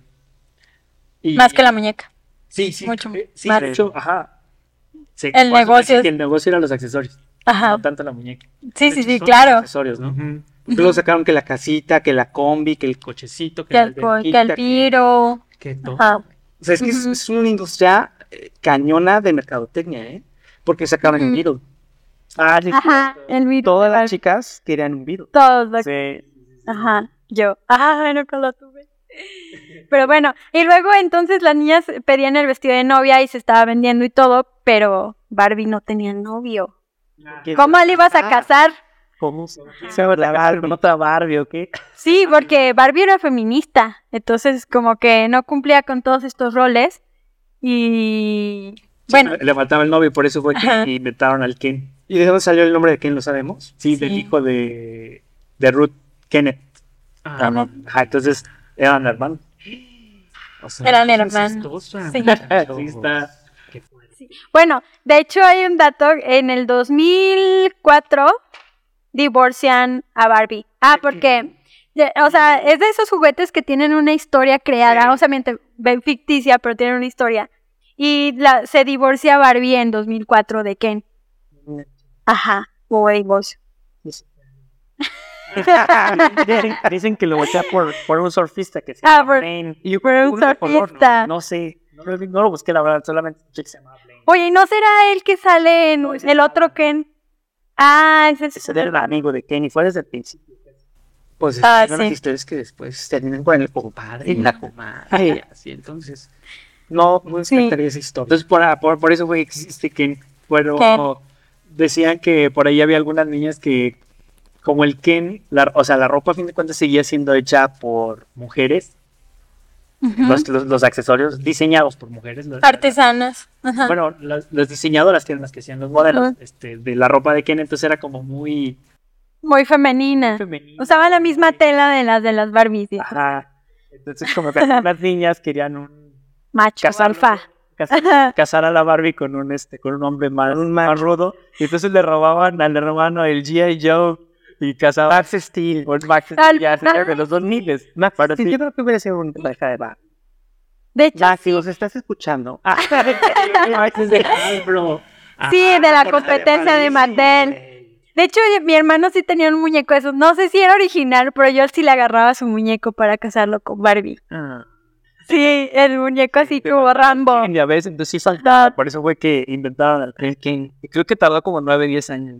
y- Más que la muñeca. Sí, sí. Mucho eh, sí, más. De hecho, ajá. Sí, El negocio es- que el negocio eran los accesorios, Ajá. no tanto la muñeca. Sí, sí, De sí, hecho, claro. Accesorios, ¿no? Luego sacaron que la casita, que la combi, que el Cochecito, que Que el, que el tiro. que todo. Ajá. O sea, es que es, una industria eh, cañona de mercadotecnia, ¿eh? Porque sacaron el Ujú. Beetle. Ah, sí, Ajá, el video. Todas las chicas querían un Beetle. Todos los- sí. Ajá, yo. Ah, nunca lo tuve. Pero bueno, y luego entonces las niñas pedían el vestido de novia y se estaba vendiendo y todo, pero Barbie no tenía novio. ¿Cómo le ibas a casar? ¿Cómo se llama la Barbie? ¿Con otra Barbie o qué? Sí, porque Barbie era feminista, entonces como que no cumplía con todos estos roles y bueno, Le faltaba el novio, por eso fue Ajá. que inventaron al Ken. ¿Y de dónde salió el nombre de quién lo sabemos? Sí, del hijo de, de Ruth Kenneth. Ah, no. Ajá, entonces eran hermanos. o sea, Eran hermanos. Sí. Sí, está. Qué fuerte. Bueno, de hecho hay un dato, en el 2004 divorcian a Barbie. Ah, porque, o sea, es de esos juguetes que tienen una historia creada, o sea, ven ficticia, pero tienen una historia. Y la, se divorcia Barbie en 2004 de Ken. Ajá, hubo divorcio. Dicen que lo voltea por, por un surfista que se Ah, llama por- Blaine. Por un color, surfista. No, no sé, no, lo- no lo busqué la verdad, solamente se llama Blaine. Oye, ¿y ¿no será el que sale en No, el otro. Ken? Ah, ese es... Ese era el amigo de Kenny, fue desde el principio. Pues Ah, son las sí. historias que después terminan con el compadre y la comadre. Así, entonces, no, no Sí. expectaría esa historia. Entonces, por, por, por eso fue que existe Ken. Pero Ken. decían que por ahí había algunas niñas que, como el Ken, la, o sea, la ropa a fin de cuentas seguía siendo hecha por mujeres, Los, los, los accesorios diseñados por mujeres. Artesanas. Ajá. Bueno, las, las diseñadoras que eran las que hacían los modelos este, de la ropa de Ken, entonces era como muy Muy femenina. femenino. Usaba la misma tela de las de las Barbies. ¿sí? Ajá. Entonces, como que las niñas querían un Macho, casarlo, alfa. cas- casar a la Barbie con un este con un hombre más, más rudo y entonces le robaban al hermano el G.I. Joe y casaban Max Steel. con Max Steel, ya se de los dos miles Max Pero Steel, sí. yo creo que hubiera sido un pareja de bar. De hecho, Max, si los estás escuchando. Ah, es de Hasbro. sí, de la competencia de Mattel. De hecho, mi hermano sí tenía un muñeco de esos. No sé si era original, pero yo sí le agarraba su muñeco para casarlo con Barbie. ah. Sí, el muñeco así como Rambo. ya ves entonces sí saltaba por eso fue que inventaron al y creo que tardó como 9, 10 años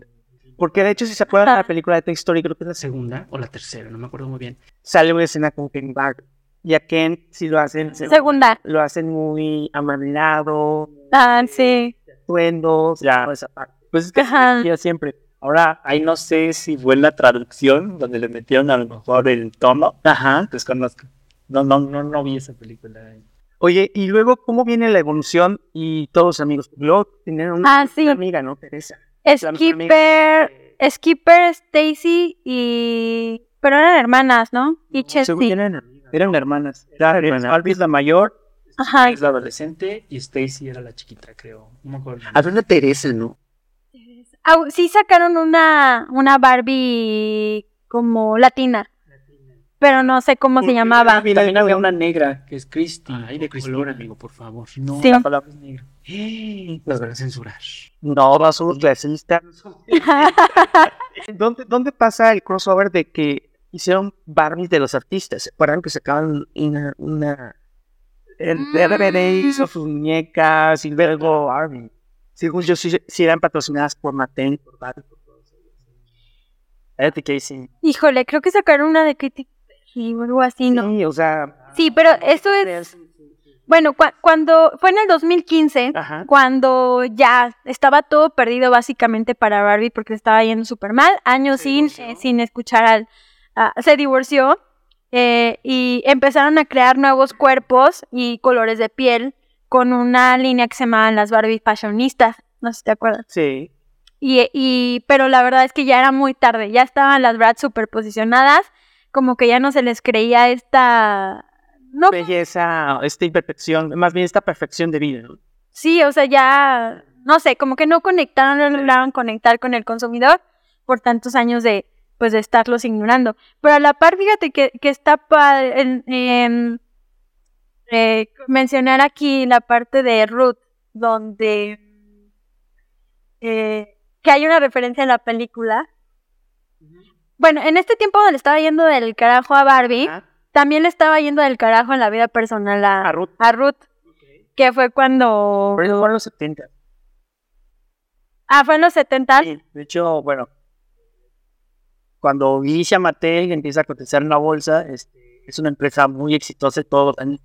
Porque de hecho, si se acuerdan de la película de Toy Story, creo que es la segunda o la tercera, no me acuerdo muy bien. sale una escena con Ken Barbie. Y a Ken sí lo hacen, se- Segunda. lo hacen muy amarinado, Ah, sí. atuendos, Ya. toda esa parte. pues es que decía siempre ahora ahí no sé si fue la traducción donde le metieron a lo mejor el tono Ajá. desconozco No, no, no, no vi esa película. Oye, y luego, ¿cómo viene la evolución y todos los amigos? Luego tenían una Ah, sí. amiga, ¿no? Teresa. Skipper, Skipper, Stacy y... Pero eran hermanas, ¿no? Y Chelsea. eran, eran hermanas. Era hermanas. Barbie es la mayor. Ajá. Es la adolescente y Stacy era la chiquita, creo. No me acuerdo. Había una Teresa, ¿no? Ah, sí sacaron una, una Barbie como latina. Pero no sé cómo se llamaba. También había una negra, que es Christy. Ay, de color, amigo, por favor. No, Sí. la palabra es negra. Los van a censurar. No, no somos clasistas. ¿Dónde, ¿Dónde pasa el crossover de que hicieron Barbies de los artistas? ¿Se acuerdan que sacaban una... una... El Mm. DVD hizo sus muñecas y luego Barbie. Según yo, sí, sí eran patrocinadas por Mattel, por Barbie, por todos ellos. Fíjate que sí. Híjole, creo que sacaron una de Katy Perry o algo así, ¿no? Sí, o sea... Sí, pero eso es... Bueno, cua- cuando... Fue en el 2015, Ajá. cuando ya estaba todo perdido básicamente para Barbie porque estaba yendo súper mal, años sin, eh, sin escuchar al... a- se divorció eh, y empezaron a crear nuevos cuerpos y colores de piel con una línea que se llamaban las Barbie Fashionistas, no sé si te acuerdas. Sí. Y, y, pero la verdad es que ya era muy tarde, ya estaban las Bratz superposicionadas, como que ya no se les creía esta... No, Belleza, esta imperfección, más bien esta perfección de vida, sí, o sea, ya, no sé, como que no conectaron, no lograron conectar con el consumidor por tantos años de, pues, de estarlos ignorando. Pero a la par, fíjate que, que está padre, en- en, eh, mencionar aquí la parte de Ruth, donde eh, que hay una referencia en la película. Bueno, en este tiempo donde le estaba yendo del carajo a Barbie, Ajá. También le estaba yendo del carajo en la vida personal a, A Ruth. a Ruth, que fue cuando... Pero eso fue en los 70. Ah, fue en los 70. Sí, de hecho, bueno, cuando inicia Mattel y empieza a cotizar en la bolsa, este, es una empresa muy exitosa, todos los años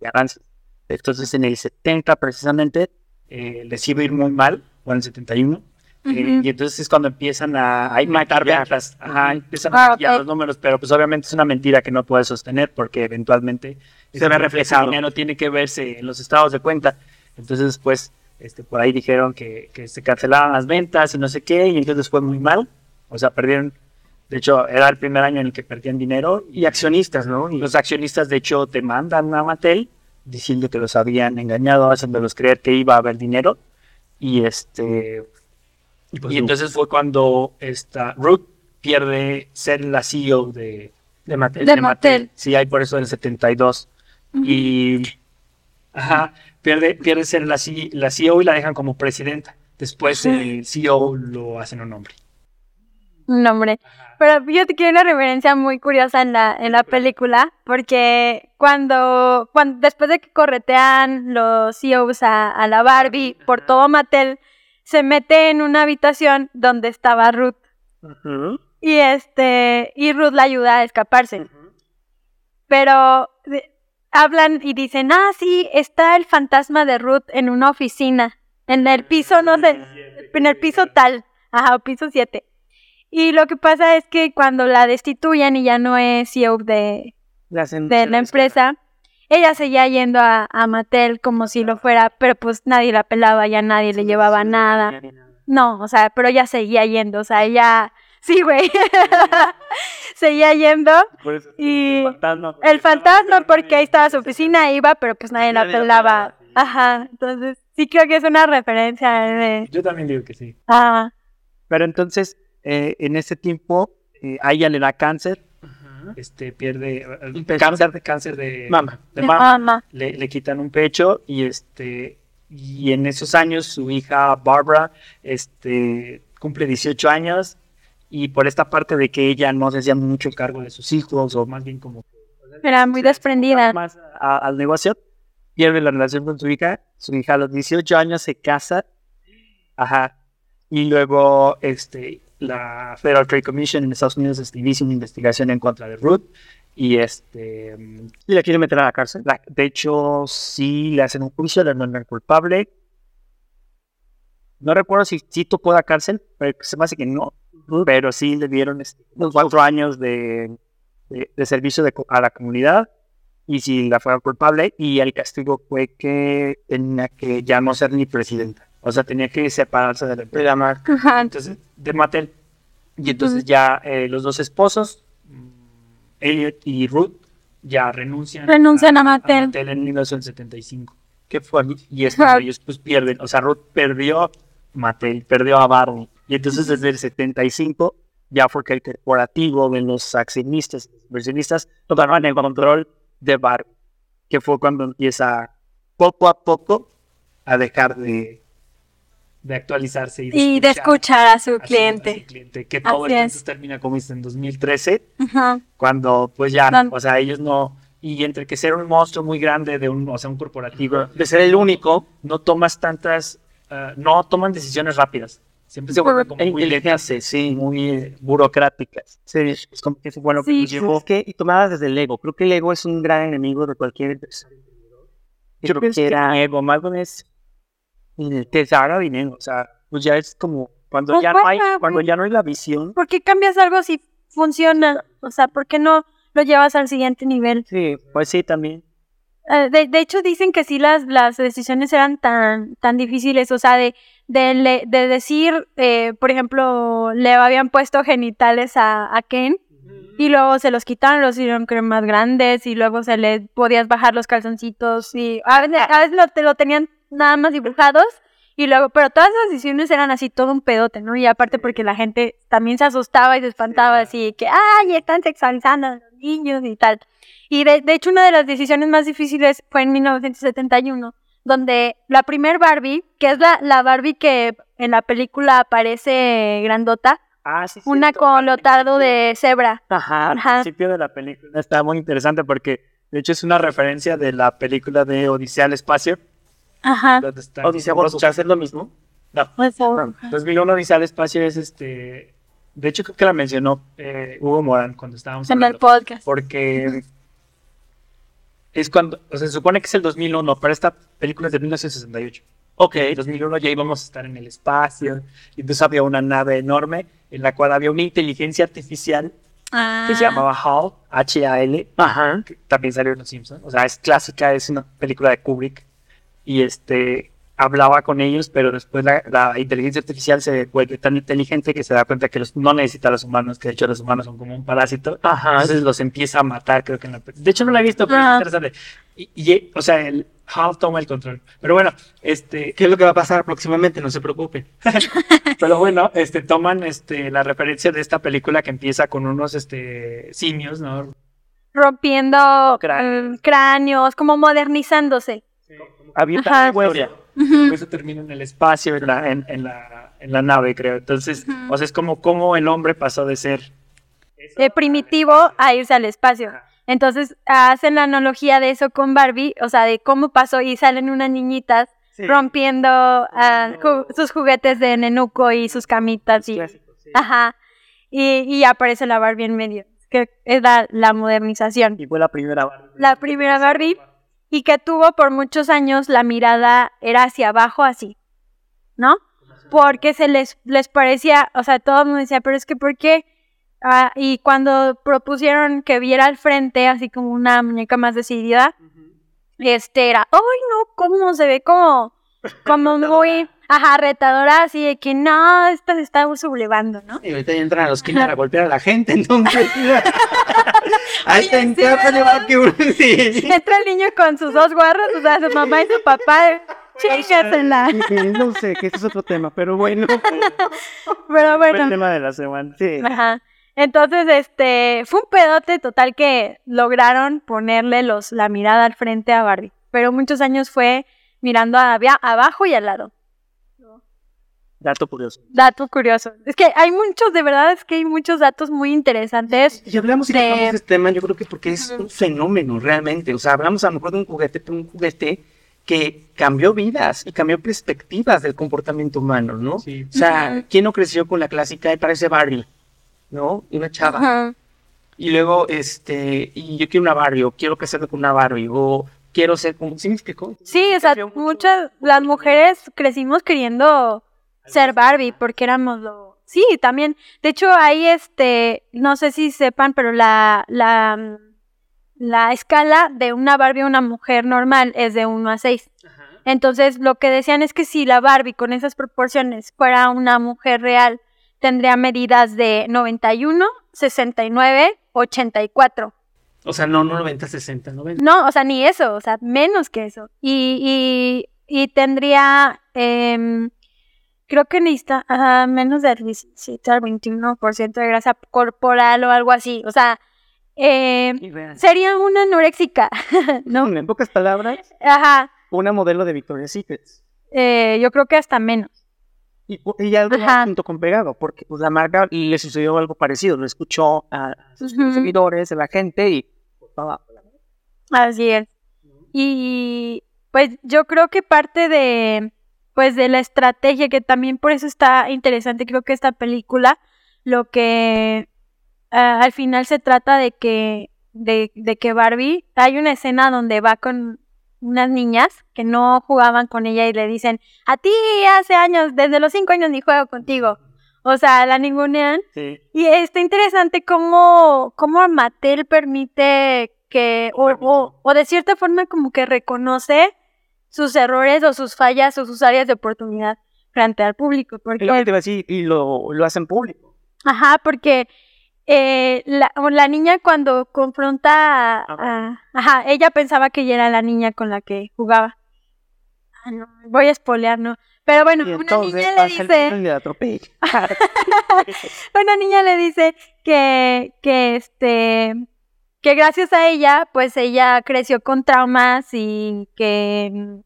de avances. Entonces, en el 70 precisamente, Eh, les iba a ir muy mal, o en el 71. Y entonces es cuando empiezan a, a matar ventas. Ajá, empiezan Ah, a maquillar ok. los números, pero pues obviamente es una mentira que no puedes sostener porque eventualmente Se ve reflejado. El dinero tiene que verse en los estados de cuenta. Entonces, pues, este, por ahí dijeron que, que se cancelaban las ventas y no sé qué, y entonces fue muy mal. O sea, perdieron. De hecho, era el primer año en el que perdían dinero. Y accionistas, ¿no? Y los accionistas, de hecho, te mandan a Mattel diciendo que los habían engañado, haciéndolos creer que iba a haber dinero. Y este. Y, pues, Y entonces fue cuando esta Ruth pierde ser la CEO de, de Mattel. De Mattel. Sí, hay por eso del 72. Y. Ajá, pierde, pierde ser la, CEO y la dejan como presidenta. Después el CEO lo hacen un hombre. un nombre. Pero fíjate que hay una referencia muy curiosa en la, en la película, porque cuando, cuando después de que corretean los CEOs a, a la Barbie por todo Mattel, se mete en una habitación donde estaba Ruth. Y este, y Ruth la ayuda a escaparse. Pero de- hablan y dicen, ah, sí, está el fantasma de Ruth en una oficina, en el piso, no sé, en el piso tal, ajá, piso 7. Y lo que pasa es que cuando la destituyen y ya no es CEO de, de la empresa, ella seguía yendo a, a Mattel como si lo fuera, pero pues nadie la pelaba, ya nadie le llevaba nada. No, o sea, pero ella seguía yendo, o sea, ella, sí, güey, seguía yendo. Por eso, Y el fantasma. el fantasma, porque ahí estaba su oficina, iba, pero pues nadie la Nadie la pelaba. pelaba, sí. Ajá, entonces sí creo que es una referencia de... Yo también digo que sí. Ah, Pero entonces, eh, en ese tiempo, eh, a ella le da cáncer. Ajá. Este pierde eh, Un pecho. cáncer de cáncer de Mama. de de mama. mama. le, le quitan un pecho y este y en esos años su hija Barbara este cumple 18 años y por esta parte de que ella no se hacía mucho cargo de sus hijos o más bien como Era muy desprendida. Más a- al negocio, pierde la relación con su hija. Su hija a los 18 años se casa. ajá y luego este la Federal Trade Commission en Estados Unidos este, inicia una investigación en contra de Ruth y este Y la quiere meter a la cárcel. de hecho sí le hacen un juicio le nombran culpable no recuerdo si sí tocó la cárcel pero se me hace que no pero sí le dieron este, unos cuatro años de, de, servicio de a la comunidad y si la fuera culpable, y el castigo fue que tenía que ya no ser ni presidenta. O sea, tenía que separarse de la empresa. Ajá. Entonces, de Mattel. Y entonces ya eh, los dos esposos, mm, Elliot y Ruth, ya renuncian, Renuncian a Mattel. en 1975. ¿Qué fue? Y es cuando ellos pues pierden. O sea, Ruth perdió Mattel, perdió a Barbie. Y entonces desde el 75 ya fue que el corporativo de los accionistas, los inversionistas, tomaron el control de Barbie. Que fue cuando empieza poco a poco a dejar de, de actualizarse y de Y de escuchar a su a su- a su cliente. cliente, que todo Así entonces es. termina como dice en 2013, Ajá. cuando pues ya, Dan- o sea, ellos no, y entre que ser un monstruo muy grande de un, o sea, un corporativo, de ser el único, no tomas tantas, ah, no toman decisiones rápidas. Siempre se vuelven como muy lentas, sí, muy eh, burocráticas. Sí, es como que es bueno que Sí. nos llevó. Que, y tomadas desde el ego. Creo que el ego es un gran enemigo de cualquier empresario. Yo creo que era ego, más bien es se haga dinero, o sea, pues ya es como cuando Pues ya no hay, bueno, cuando ya no hay la visión, ¿Por qué cambias algo si funciona? O sea, ¿por qué no lo llevas al siguiente nivel? sí, pues sí, también. Eh, de, de hecho, dicen que sí las, las decisiones eran tan, tan difíciles, o sea, de, de, le- de decir, eh, por ejemplo, le habían puesto genitales a, a Ken y luego se los quitaron, los hicieron más grandes y luego se le podías bajar los calzoncitos y a veces, a veces lo, te lo tenían nada más dibujados y luego, pero todas las decisiones eran así todo un pedote, ¿no? Y aparte porque la gente también se asustaba y se espantaba así que, ay, están sexualizando a los niños y tal. Y de, de hecho una de las decisiones más difíciles fue en 1971, donde la primer Barbie, que es la, la Barbie que en la película aparece grandota, Ah, sí, una cierto. con lotardo de cebra. Ajá, al Ajá. principio de la película está muy interesante porque de hecho es una referencia de la película de Odisea al espacio. Ajá. Donde está Odisea buscarse es lo mismo. No, Pues, no. 2001 Odisea al espacio es este... De hecho creo que la mencionó eh, Hugo Morán cuando estábamos en el podcast. Porque es cuando... O sea, se supone que es el 2001, pero esta película es de 1968. Ok, en 2001 ya íbamos a estar en el espacio. Y entonces había una nave enorme en la cual había una inteligencia artificial Ah. que se llamaba HAL, H-A-L, Ajá. que también salió en Los Simpsons. O sea, es clásica, es una película de Kubrick. Y este hablaba con ellos, pero después la, la inteligencia artificial se vuelve tan inteligente que se da cuenta que los, no necesita a los humanos, que de hecho los humanos son como un parásito. Ajá. Entonces los empieza a matar, creo que en la De hecho no la he visto, pero Ah. es interesante. Y, y, o sea, el HAL toma el control. Pero bueno, este, ¿Qué es lo que va a pasar próximamente? No se preocupen. pero bueno, este, toman este, la referencia de esta película que empieza con unos este, simios, ¿no? Rompiendo Cráneos. cráneos, como modernizándose. Había Ajá. una historia. Por eso termina en el espacio, en la, en, en la, en la nave, creo. Entonces, o sea, es como cómo el hombre pasó de ser primitivo a irse al espacio. Entonces hacen la analogía de eso con Barbie, o sea, de cómo pasó y salen unas niñitas rompiendo ah, ju- sus juguetes de nenuco y sus camitas y, ajá, y, y aparece la Barbie en medio, que es la, la modernización. y fue la primera Barbie. La primera Barbie y que tuvo por muchos años la mirada era hacia abajo así, ¿no? Porque se les, les parecía, o sea, todo el mundo decía, pero es que ¿por qué? Ah, y cuando propusieron que viera al frente, así como una muñeca más decidida, este era, ¡ay no! ¿Cómo se ve como, como muy, ajá, retadora, así de que no, esta se está sublevando, ¿no? Y ahorita ya entran a los kinder a golpear a la gente, entonces. Uno. Sí. Entra el niño con sus dos guarros, o sea, su mamá y su papá, chícasela. No sé, que ese es otro tema, pero bueno. Pero Fue el bueno, tema de la semana. Sí. Ajá. Entonces, este, fue un pedote total que lograron ponerle los, la mirada al frente a Barbie. Pero muchos años fue mirando había abajo y al lado. Dato curioso. Datos curiosos. Es que hay muchos, de verdad, es que hay muchos datos muy interesantes. Y hablamos y De- tocamos este tema, yo creo que porque es un fenómeno realmente. O sea, hablamos a lo mejor de un juguete, pero un juguete que cambió vidas y cambió perspectivas del comportamiento humano, ¿no? Sí. O sea. ¿quién no creció con la clásica de parece Barbie? ¿No? Y una chava. Ajá. Y luego, este, y yo quiero una Barbie, o quiero casarme con una Barbie, o quiero ser como. ¿Sí me explicó? Sí, o sea, muchas, las mujeres crecimos queriendo ser Barbie porque éramos lo... Sí, también. De hecho, ahí, este, no sé si sepan, pero la, la, mm, la escala de una Barbie a una mujer normal es de 1 a 6. Entonces, lo que decían es que si la Barbie con esas proporciones fuera una mujer real, tendría medidas de 91, 69, 84. O sea, no, no 90, 60, 90. No, o sea, ni eso, o sea, menos que eso. Y, y, y tendría, em, creo que necesita menos del 17 al 21% de grasa corporal o algo así. O sea, em, sería una anoréxica, ¿no? En pocas palabras, Ajá, una modelo de Victoria's Secret. eh, yo creo que hasta menos. Y, y algo Ajá. junto con pegado, porque pues, la marca le sucedió algo parecido. Lo escuchó a sus seguidores, a la gente y pues, Así es. Y pues yo creo que parte de pues de la estrategia que también por eso está interesante, creo que esta película lo que al final se trata de que de, de que Barbie hay una escena donde va con unas niñas que no jugaban con ella y le dicen, a ti hace años, desde los cinco años ni juego contigo. O sea, la ningunean Sí. y está interesante cómo, cómo Mattel permite que, o, o, o de cierta forma como que reconoce sus errores o sus fallas o sus áreas de oportunidad frente al público. Es lo que te Porque, iba a decir, y lo, lo hacen público. ajá, porque eh, la, niña cuando confronta a, a- Ajá, ella pensaba que ella era la niña con la que jugaba. Ah, no, voy a espolear, ¿no? Pero bueno, una niña le dice... una niña le dice que, que este que gracias a ella, pues ella creció con traumas y que mm,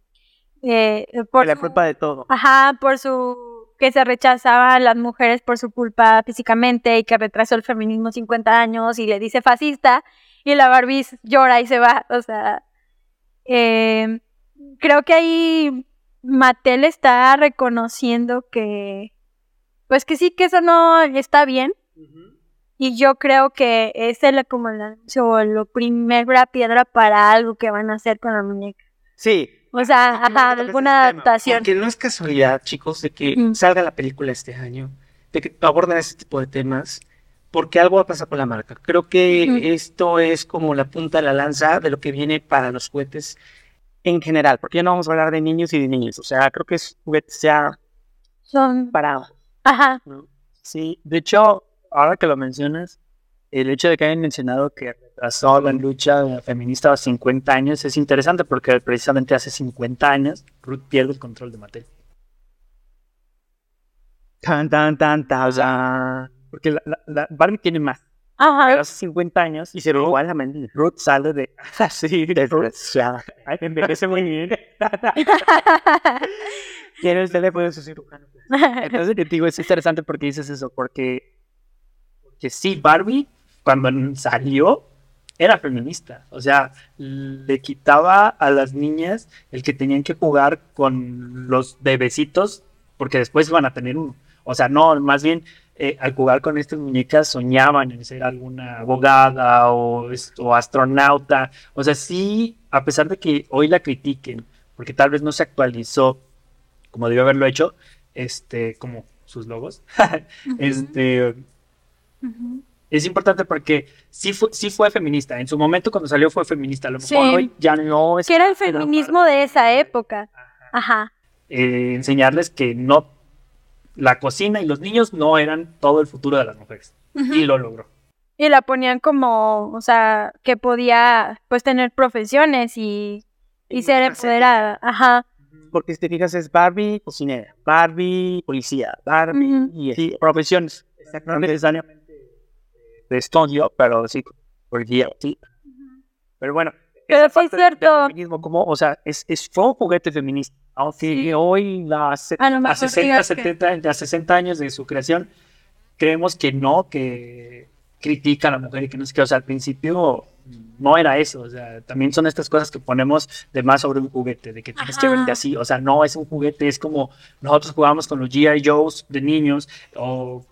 eh, por la culpa de todo. ajá, por su que se rechazaban las mujeres por su culpa físicamente y que retrasó el feminismo 50 años y le dice fascista y la Barbie llora y se va, o sea, eh, creo que ahí Mattel está reconociendo que pues que sí que eso no está bien y yo creo que es el como el anuncio o lo primera piedra para algo que van a hacer con la muñeca. Sí, O sea, ajá, toques ese alguna adaptación. Porque no es casualidad, chicos, de que Mm. salga la película este año, de que aborden ese tipo de temas, porque algo va a pasar con la marca. Creo que esto es como la punta de la lanza de lo que viene para los juguetes. en general, porque ya no vamos a hablar de niños y de niños. O sea, creo que es juguetes ya Son, parados. ajá, Sí, de hecho, ahora que lo mencionas, el hecho de que hayan mencionado que retrasó la lucha feminista a 50 años es interesante porque precisamente hace 50 años Ruth pierde el control de Mattel. Tan, tan, tan, tan. Porque la, la- la Barbie tiene más. ajá, Pero hace 50 años Y se ve igual la. Ruth sale de... Sí, de ya. Ay, me envejece muy bien. Quiero el teléfono de su cirujano. Entonces, te digo, es interesante porque dices eso, porque, porque sí, Barbie, cuando salió, era feminista. O sea, le quitaba a las niñas el que tenían que jugar con los bebecitos, porque después iban a tener uno. O sea, no, más bien, eh, al jugar con estas muñecas soñaban en ser alguna abogada o, o astronauta. O sea, sí, a pesar de que hoy la critiquen, porque tal vez no se actualizó como debió haberlo hecho, este, como sus logos, este, Es importante porque sí fue, sí fue feminista. En su momento cuando salió fue feminista. A lo mejor Sí. hoy ya no es que era el feminismo de esa época. Ajá, eh, enseñarles que no, la cocina y los niños no eran todo el futuro de las mujeres. Y lo logró. y la ponían como, o sea, que podía pues tener profesiones y, y ser empoderada. Ajá, Porque si te fijas es Barbie cocinera, Barbie policía, Barbie y Sí, profesiones. No necesariamente de estudio, pero sí, policía, sí. Pero bueno. Pero sí es cierto. feminismo, como, o sea, es, es, fue un juguete feminista. Aunque Sí. hoy, A a, mejor 60, digas que- 70, a 60 años de su creación, creemos que no, que critica a la mujer y que no sé qué. O sea, al principio no era eso. O sea, también son estas cosas que ponemos de más sobre un juguete, de que tienes que Ajá. verte así. O sea, no es un juguete, es como nosotros jugábamos con los G.I. Joes de niños o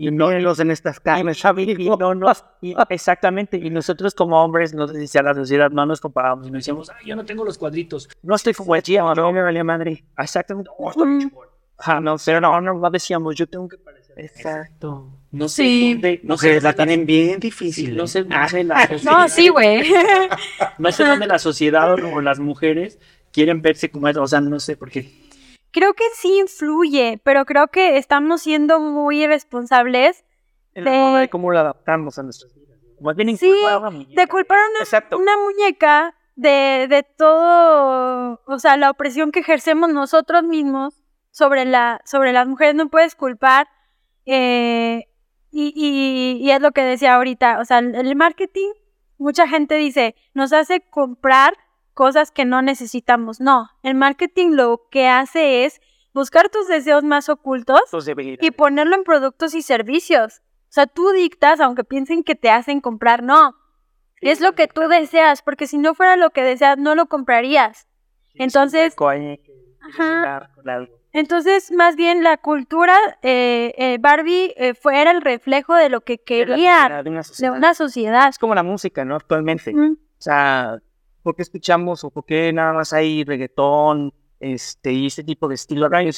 y no los en estas carnes, y no, no, y- exactamente. Y nosotros como hombres, no sé si a la sociedad no nos comparábamos y nos decíamos, "Ay, yo no tengo los cuadritos. No estoy como no me valía madre. Exactamente. Ajá, no, pero no, no, no decíamos, yo tengo que parecer Exacto. No sé Sí. dónde, no sé la tienen bien difícil. no sé, no sé la No, sí, güey. no sé dónde la sociedad o, o las mujeres quieren verse como eso, o sea, no sé por qué. Creo que sí influye, pero creo que estamos siendo muy irresponsables En la de- forma de cómo lo adaptamos a nuestras vidas. Más bien Sí, inculpar a una una, muñeca de, de todo, o sea, la opresión que ejercemos nosotros mismos sobre, la, sobre las mujeres, no puedes culpar. eh, y, y, y es lo que decía ahorita, o sea, el marketing, mucha gente dice, nos hace comprar cosas que no necesitamos. No, el marketing lo que hace es buscar tus deseos más ocultos y ponerlo en productos y servicios. O sea, tú dictas, aunque piensen que te hacen comprar, no. Es lo que tú deseas, porque si no fuera lo que deseas, no lo comprarías. Entonces, Ajá. entonces más bien la cultura, eh, eh, Barbie eh, fue, era el reflejo de lo que sociedad, de una de sociedad. una sociedad. Es como la música, ¿no? Actualmente. O sea, ¿por qué escuchamos o por qué nada más hay reggaetón este, y ese tipo de estilo? Radio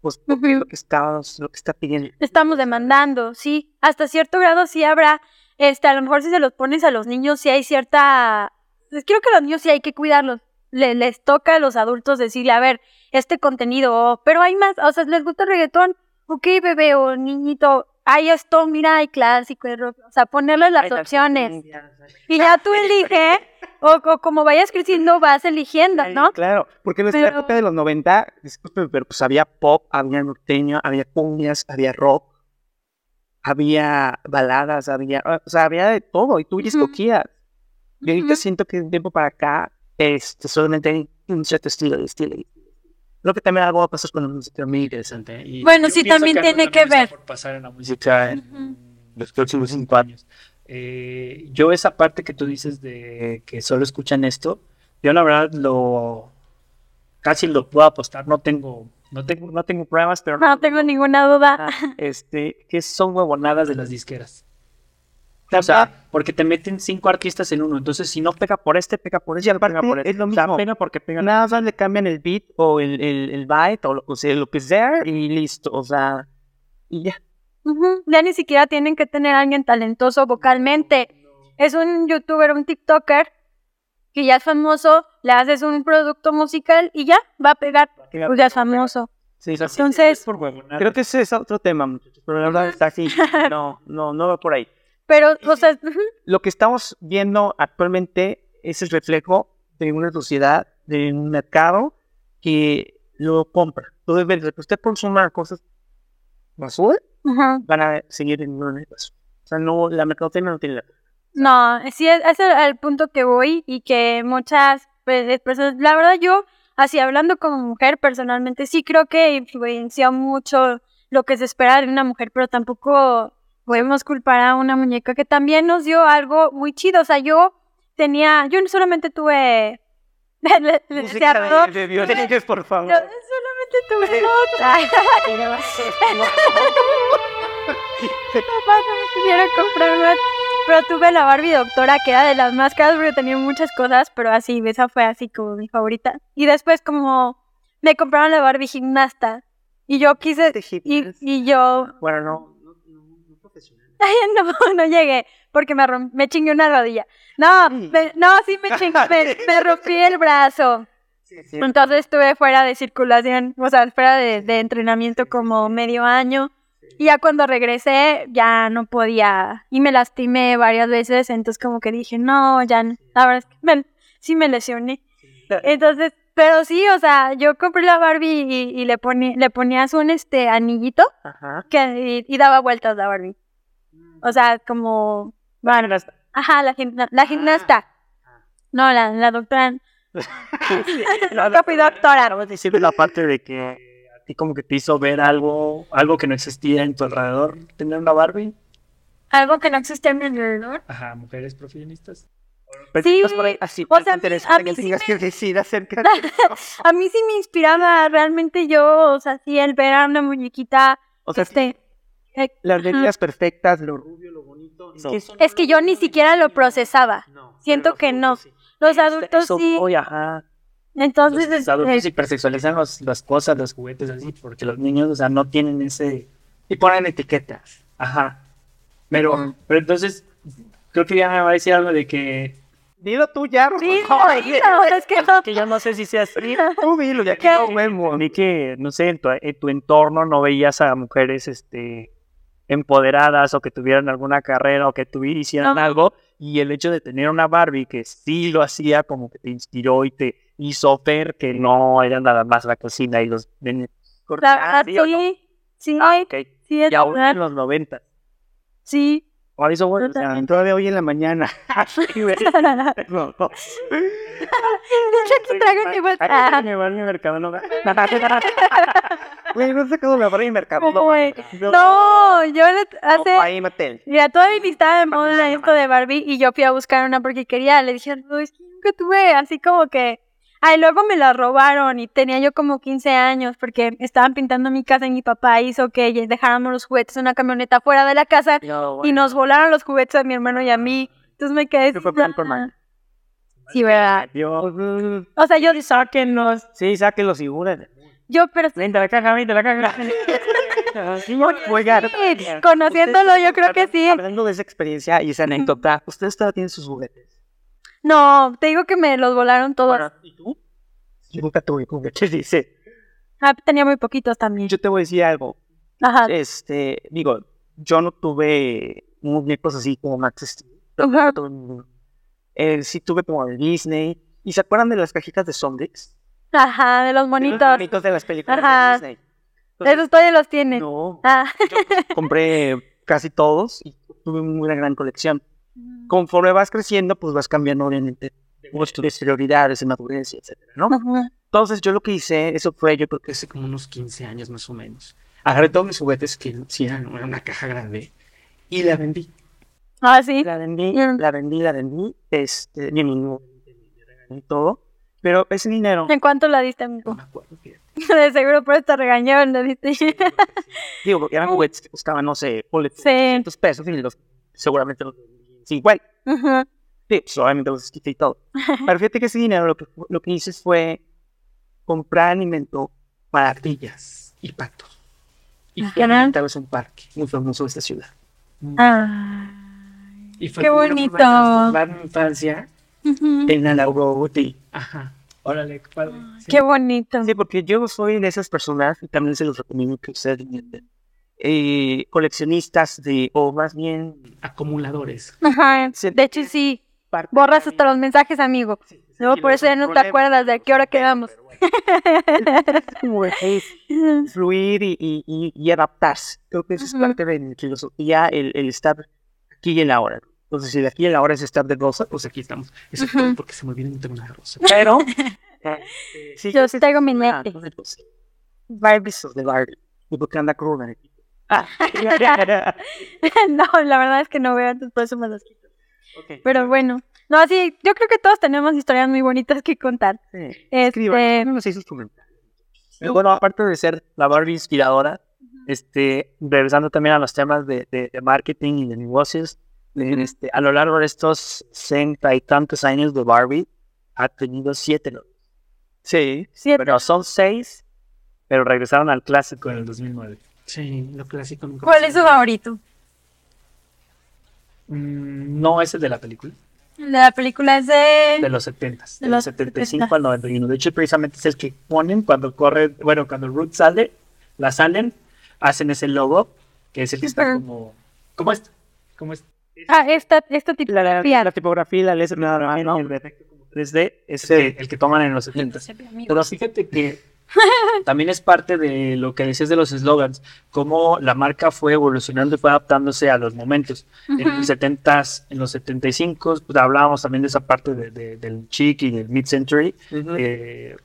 Pues porque es Ujú. lo que estamos, lo que está pidiendo. Estamos demandando, sí. Hasta cierto grado sí habrá, este, a lo mejor si se los pones a los niños, sí hay cierta... pues, Creo que los niños sí hay que cuidarlos. Le- les toca a los adultos decirle, a ver, este contenido, oh, pero hay más, o sea, les gusta el reggaetón, ok, bebé o niñito, hay esto, mira, hay clásico, hay rock", o sea, ponerles las Ay, opciones. Y ya tú eliges, o, o como vayas creciendo, vas eligiendo, Ay, ¿no? Claro, porque en nuestra Pero- época de los 90, disculpe, pero pues había pop, había norteño, había cumbias, había rock, había baladas, había, o sea, había de todo y tú ya escogías. Y ahorita siento que de un tiempo para acá, este, solamente hay un cierto estilo de estilo. Creo que también algo va a pasar con la música muy interesante. Y Bueno, sí, también tiene que ver. por pasar en la música en los próximos cinco años. Eh, yo esa parte que tú dices de que solo escuchan esto, yo la verdad lo casi lo puedo apostar, no tengo, no tengo, no tengo pruebas, pero No tengo ninguna duda. Este, que son huevonadas de las disqueras. O sea, porque te meten cinco artistas en uno, entonces si no pega por este, pega por este, Y aparte, pega por este. es lo O sea, mismo. pega porque pega. Nada más le cambian el beat o el, el, el byte o lo, o sea, lo que sea y listo. O sea, y ya. Ujú, Ya ni siquiera tienen que tener a alguien talentoso vocalmente. Es un youtuber, un TikToker que ya es famoso, le haces un producto musical y ya va a pegar, pues ya es famoso. Sí, Entonces, por creo que ese es otro tema, muchachos. Pero la verdad está así. No, no, no va por ahí. Pero, o sea, Lo que estamos viendo actualmente es el reflejo de una sociedad, de un mercado que lo compra. Entonces, mientras que usted consuma cosas basura, ujú. van a seguir en un negocio. O sea, no, la mercadotecnia no tiene la no, sí, es, es el, punto que voy y que muchas pues, personas, la verdad yo, así hablando como mujer personalmente, sí creo que influenció mucho lo que se espera de una mujer, pero tampoco podemos culpar a una muñeca que también nos dio algo muy chido. O sea, yo tenía, yo no solamente tuve, le, le- le decía a Rodolfo, de Dios, por favor. yo solamente tuve otra. Papá no me quisiera comprar más. Pero tuve la Barbie doctora, que era de las más caras porque tenía muchas cosas, pero así, esa fue así como mi favorita. Y después como me compraron la Barbie gimnasta. Y yo quise, y, y yo, Bueno, no, no, no, no. no, no llegué, porque me, chingué una rodilla. No, me- no, sí me chingué, me, me rompí el brazo. Sí, sí. Entonces estuve fuera de circulación, o sea, fuera de, de entrenamiento como medio año. Y ya cuando regresé, ya no podía. Y me lastimé varias veces, entonces como que dije, no, ya, no. la verdad es que me- sí me lesioné. Entonces, pero sí, o sea, yo compré la Barbie y, y le, poni- le ponías un este anillito Ajá. que, y, y daba vueltas la Barbie. O sea, como... Bueno, ajá, la, gimna- la gimnasta. No, la, la doctora. Nunca fui doctora. De decir la parte de que a ti como que te hizo ver algo, algo que no existía en tu alrededor, tener una Barbie. Algo que no existe en mi alrededor. Ajá, mujeres profesionistas. Sí, así, o sea, a mí- a que sí me- que decir acerca de A mí sí me inspiraba realmente yo, o sea, sí, el ver a una muñequita, O sea, este... las medidas perfectas, lo rubio, lo bonito. no. Es que yo ni siquiera lo procesaba. No, siento que no. sí. Los adultos Eso sí. voy, ajá. Entonces, los adultos este, hipersexualizan los- las cosas, los juguetes así, porque los niños, o sea, no tienen ese, y ponen etiquetas. Ajá. Pero, pero entonces, creo que ya me va a decir algo de que. Dilo tú ya, Sí, no, no, es que no. que yo no sé si sea así. Tú dilo, ya que no vemos. Ni que, no sé, en tu, en tu entorno no veías a mujeres este, empoderadas o que tuvieran alguna carrera o que tuvi- hicieran No. algo. Y el hecho de tener una Barbie que sí lo hacía, como que te inspiró y te hizo ver que no era nada más la cocina y los... verdad, ¿sí sí, sí, Y aún en los 90. Sí. Bueno, o sea, Totalmente. Todavía hoy en la mañana. No, no. no. Yo hace... Mira, todavía estaba de moda esto de Barbie y yo fui a buscar una porque quería. Le dije, no, es que nunca tuve así como que. Ay, luego me la robaron y tenía yo como 15 años porque estaban pintando mi casa y mi papá hizo que dejáramos los juguetes en una camioneta fuera de la casa y nos volaron los juguetes a mi hermano y a mí. Entonces me quedé. ¿Qué fue sin? Sí, ¿verdad? Yo, O sea, yo sáquenlos. sí, sáquenlos y una. Yo, pero Vente a la caja, vente a la caja. Sí, conociéndolo, yo creo que sí. Hablando de esa experiencia y esa anécdota, ¿ustedes todavía tienen sus juguetes? No, te digo que me los volaron todos. Bueno, ¿y tú? Yo nunca tuve juguetes, dice. Ah, tenía muy poquitos también. Yo te voy a decir algo. Ajá. Este, digo, yo no tuve muñecos así como Max Steel. Ajá. Eh, sí tuve como de Disney. ¿Y se acuerdan de las cajitas de Sonrix? Ajá, de los Los monitos. monitos de las películas Ajá. de Disney. Entonces, Esos todavía los tienes. no, Ah. compré casi todos y tuve una gran colección. Conforme vas creciendo, pues vas cambiando obviamente de gustos, de prioridades, de madurez, etcétera, ¿no? Entonces yo lo que hice, eso fue, yo creo que hace como unos 15 años más o menos. Agarré todos mis juguetes que sí eran era una caja grande y la vendí. Ah, sí. la vendí, la vendí, la vendí, este, mi y todo, pero ese dinero, ¿En cuánto la diste, No amigo? me acuerdo. De seguro por esta regañaron, le diste. digo, porque eran juguetes que costaban, no sé, ponle Sí. 300 pesos y los, seguramente los 50. Ajá. Sí, pues obviamente los quité y todo. Pero fíjate que ese dinero lo que, lo que hice fue comprar alimento para ardillas y patos. Y a en un parque muy famoso de esta ciudad. Ah. Y fue Qué bonito. transformar mi infancia. En la Road. Ajá. Órale, qué padre. Sí. Qué bonito. Sí, porque yo soy de esas personas, y también se los recomiendo que ustedes eh, coleccionistas de, o más bien, Acumuladores. Ajá. De hecho, sí. parte Borras de- hasta los mensajes, amigo. Luego por eso ya no te acuerdas de a qué hora quedamos. como es fluir y, y, y, y adaptarse. Creo que eso es parte de mi filosofía, el, el estar aquí y en la hora. Entonces, si de aquí en la hora es estar de rosa, pues aquí estamos. Eso es porque se me olvida no tengo una rosa. Pero, eh, sí, Yo sí, traigo mi Barbies of the Barbie. Y porque anda cruda. Ah, no, la verdad es que no veo, entonces por eso me los quito. ok. Pero bueno. No, sí, yo creo que todos tenemos historias muy bonitas que contar. Sí. Este, sus comentarios. Bueno, aparte de ser la Barbie inspiradora, este, regresando también a los temas de, de- de marketing y de negocios, este, a lo largo de estos sesenta y tantos años de Barbie, ha tenido siete novios. Sí. siete. Pero son seis, pero regresaron al clásico en el 2009. Sí, lo clásico nunca ¿Cuál es su favorito? Mm, no ese de la película. El de la película es de... De los 70, De de los los 75 al 91. De hecho, precisamente es el que ponen cuando corre, bueno, cuando Ruth sale, la salen, hacen ese logo, que es el que está como, como este, como este. Ah, esta, esta La, la, tipografía. la tipografía, la letra, nada más, ¿no? El efecto como 3D es el, el que toman en los 70. Pero fíjate que también es parte de lo que decías de los eslogans, cómo la marca fue evolucionando y fue adaptándose a los momentos. En los 70s, en los 75, pues hablábamos también de esa parte de- de- del chic y del mid-century. Ujú. eh,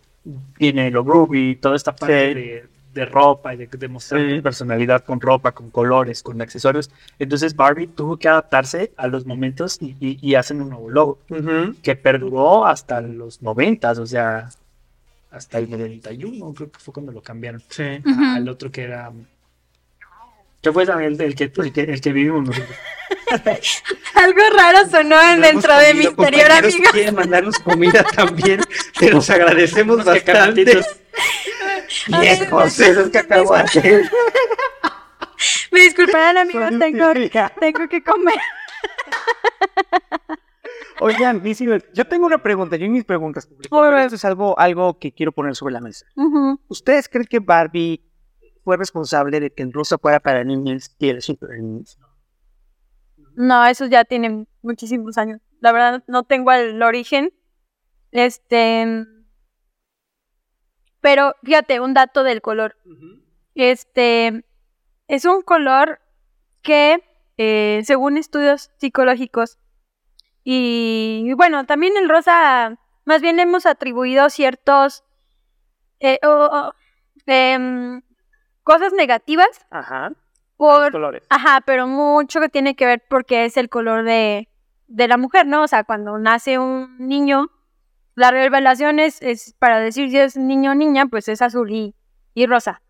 tiene lo groovy, toda esta parte Sí. de, de ropa y de, de mostrar Sí. personalidad con ropa, con colores, con accesorios. Entonces Barbie tuvo que adaptarse a los momentos y, y- y hacen un nuevo logo Ujú. que perduró hasta los 90, o sea, hasta el 91, creo que fue cuando lo cambiaron. Sí. Al otro que era... ¿Qué fue el, el que, el, que, el que vivimos nosotros? Algo raro sonó en- dentro de mi interior, amigo. quieren mandarnos comida también, te los agradecemos Unos bastante. Viejos, esos cacahuates. Me disculparán, amigos, tengo, tengo que comer. Oigan, yo tengo una pregunta, yo y mis preguntas públicas. Pero. Esto es algo, algo que quiero poner sobre la mesa. ¿Ustedes creen que Barbie fue responsable de que el rosa fuera para niños y el super niños? No, eso ya tiene muchísimos años. La verdad, no tengo el origen. Este. Pero fíjate, un dato del color. Este. Es un color que, eh, según estudios psicológicos, y bueno, también el rosa, más bien hemos atribuido ciertos. eh, em, cosas negativas Ajá. por colores. Ajá, pero mucho que tiene que ver porque es el color de, de la mujer, ¿no? O sea, cuando nace un niño, la revelación es, es para decir si es niño o niña, pues es azul y, y rosa,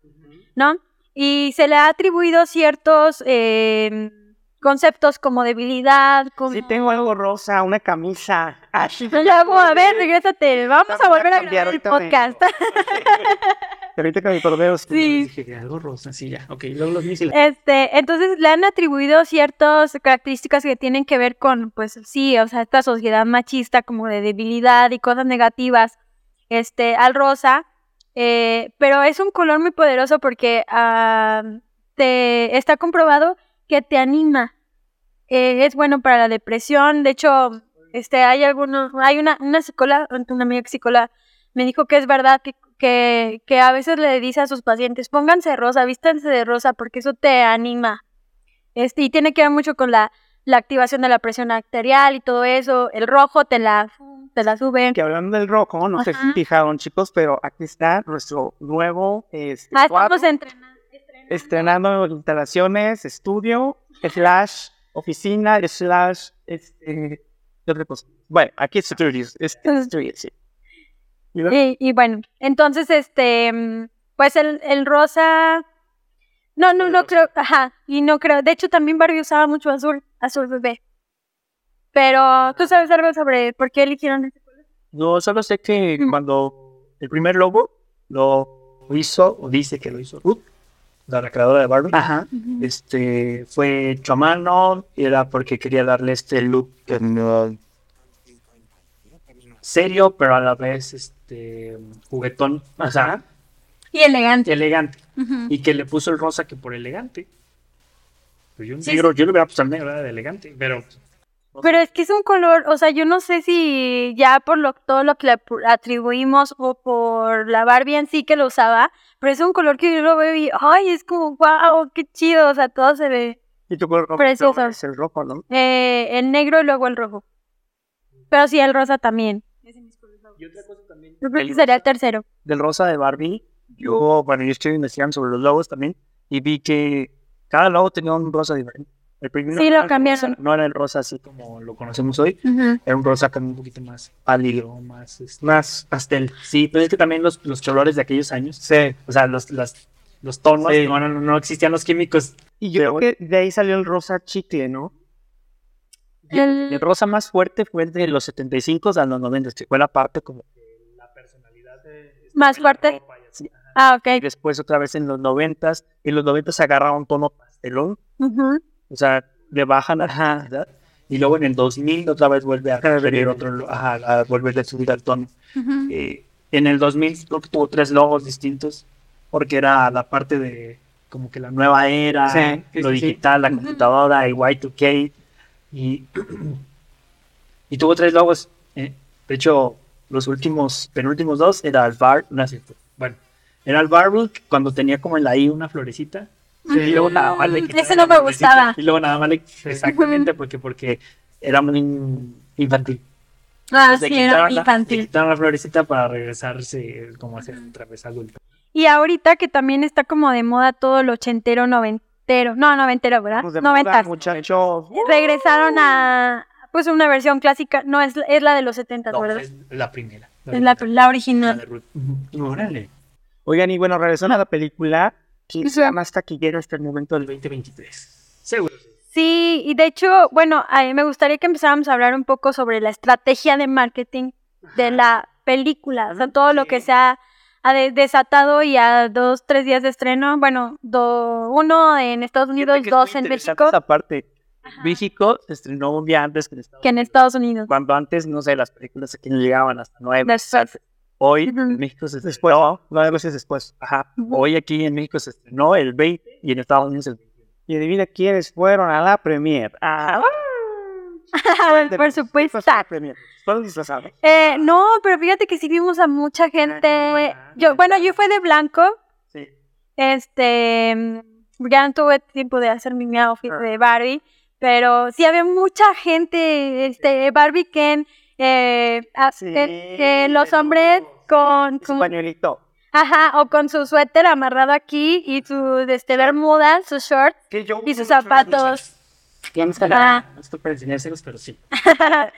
¿no? Y se le ha atribuido ciertos eh, conceptos como debilidad, como... Sí, tengo algo rosa, una camisa. Ya, bueno, a ver, regrésate, vamos a volver a cambiar, el podcast. Ahorita que mi cordero Sí. Dije que algo rosa, sí, ya. Ok, luego los misiles. Este, entonces le han atribuido ciertas características que tienen que ver con, pues sí, o sea, esta sociedad machista como de debilidad y cosas negativas, este, al rosa, eh, pero es un color muy poderoso porque ah, te está comprobado que te anima, eh, es bueno para la depresión, de hecho, este, hay algunos, hay una, una psicóloga, una amiga psicóloga me dijo que es verdad que, que, que a veces le dice a sus pacientes, pónganse rosa, vístanse de rosa, porque eso te anima. Este, y tiene que ver mucho con la, la activación de la presión arterial y todo eso. El rojo te la, te la sube. Que hablando del rojo, no sé si Ajá. fijaron, chicos, pero aquí está nuestro nuevo este, Ah, estamos entrenando. Estrenando instalaciones, estudio, slash oficina, slash este, ¿qué otra cosa? Bueno, aquí es studios, es studios, sí. Y luego- Y, y bueno, entonces, este, mm, pues el, el rosa. No, no, no creo, ajá, y no creo. De hecho, también Barbie usaba mucho azul, azul bebé. Pero, ¿tú sabes algo sobre por qué eligieron ese color? No, solo sé que Mm. cuando el primer logo lo hizo, o dice que lo hizo Ruth, la creadora de Barbie, Ajá. este, fue hecho a mano, y era porque quería darle este look que no- serio, pero a la vez este juguetón, o sea, Y elegante. elegante. Ujú. Y que le puso el rosa que por elegante. Pero yo, Sí, negro, yo le hubiera puesto el negro era de elegante, pero Pero es que es un color, o sea, yo no sé si ya por lo, todo lo que le atribuimos o por la Barbie en sí que lo usaba, pero es un color que yo lo veo y, ay, es como, wow, qué chido, o sea, todo se ve. Y tu color Precioso. es el rojo, ¿no? Eh, el negro y luego el rojo. Pero sí, el rosa también. y otra cosa también Yo creo que sería el tercero. Del rosa de Barbie, yo, bueno, yo estoy investigando sobre los logos también y vi que cada logo tenía un rosa diferente. El primero Sí, no lo era el cambiaron. rosa- no era el rosa así como lo conocemos hoy, era un rosa un poquito más pálido, más, este, más pastel. Sí, pero es que también los, los colores de aquellos años, Sí. o sea, los, las, los tonos, Sí. no, no, no existían los químicos. Y yo Pero- creo que de ahí salió el rosa chicle, ¿no? El- El rosa más fuerte fue de los 75 a los 90, que fue la parte como La personalidad de, Más fuerte. Ah, ok. y después otra vez en los 90 en los 90 se agarraba un tono pastelón, Ujú. O sea, le bajan a ¿verdad? Y luego en el 2000 otra vez vuelve a otro, ajá, a volver a subir al tono. Eh, en el 2000 creo que tuvo tres logos distintos, porque era la parte de como que la nueva era, Sí, sí, lo sí, sí. digital, la computadora, el Y2K, y, y tuvo tres logos. eh, de hecho, los últimos, penúltimos dos era el bar, no es cierto, bueno, era el cuando tenía como en la I una florecita. Y luego nada más le Mm, quitaron ese la no me gustaba. Y luego nada más le, exactamente, porque, porque era muy infantil. Ah, Le sí, era la- le infantil. quitaron la florecita para regresarse como a ser otra vez adulto. Y ahorita que también está como de moda todo lo ochentero, noventero. No, noventero, ¿verdad? Pues de moda, Noventas. muchacho. Regresaron a, pues, una versión clásica. No, es, es la de los setentas, No, ¿verdad? es la primera. Es la, la la original. de Ruth. Órale. Oigan, y bueno, regresando a la película, ¿quién sea más taquillero hasta el momento del 2023. Seguro. Sí, y de hecho, bueno, a mí me gustaría que empezáramos a hablar un poco sobre la estrategia de marketing de la película, o sea, todo lo que se ha ha de- desatado y a dos, tres días de estreno, bueno, do- uno en Estados Unidos, que es muy dos en México, Esa parte. En México se estrenó un día antes que en Estados que en Unidos. Estados Unidos. Cuando antes, no sé, las películas aquí no llegaban hasta nueve. Después. Hoy en México se después, no, nueve meses después. Ajá. Hoy aquí en México se estrenó el 20 y en Estados Unidos el 21. Y adivina quiénes fueron a la premier. Ah, Por supuesto. Fueron disfrazados. Eh, no, pero fíjate que sí vimos a mucha gente. Yo, bueno, yo fui de blanco, Sí. este, ya no tuve tiempo de hacer mi outfit de Barbie, pero sí había mucha gente, este, Barbie Ken, eh, Sí, eh, eh, los hombres. Con, Su pañuelito. ajá, o con su suéter amarrado aquí y su, este, bermuda, Que yo y sus zapatos. Ajá. No estoy para enseñárselos, pero sí.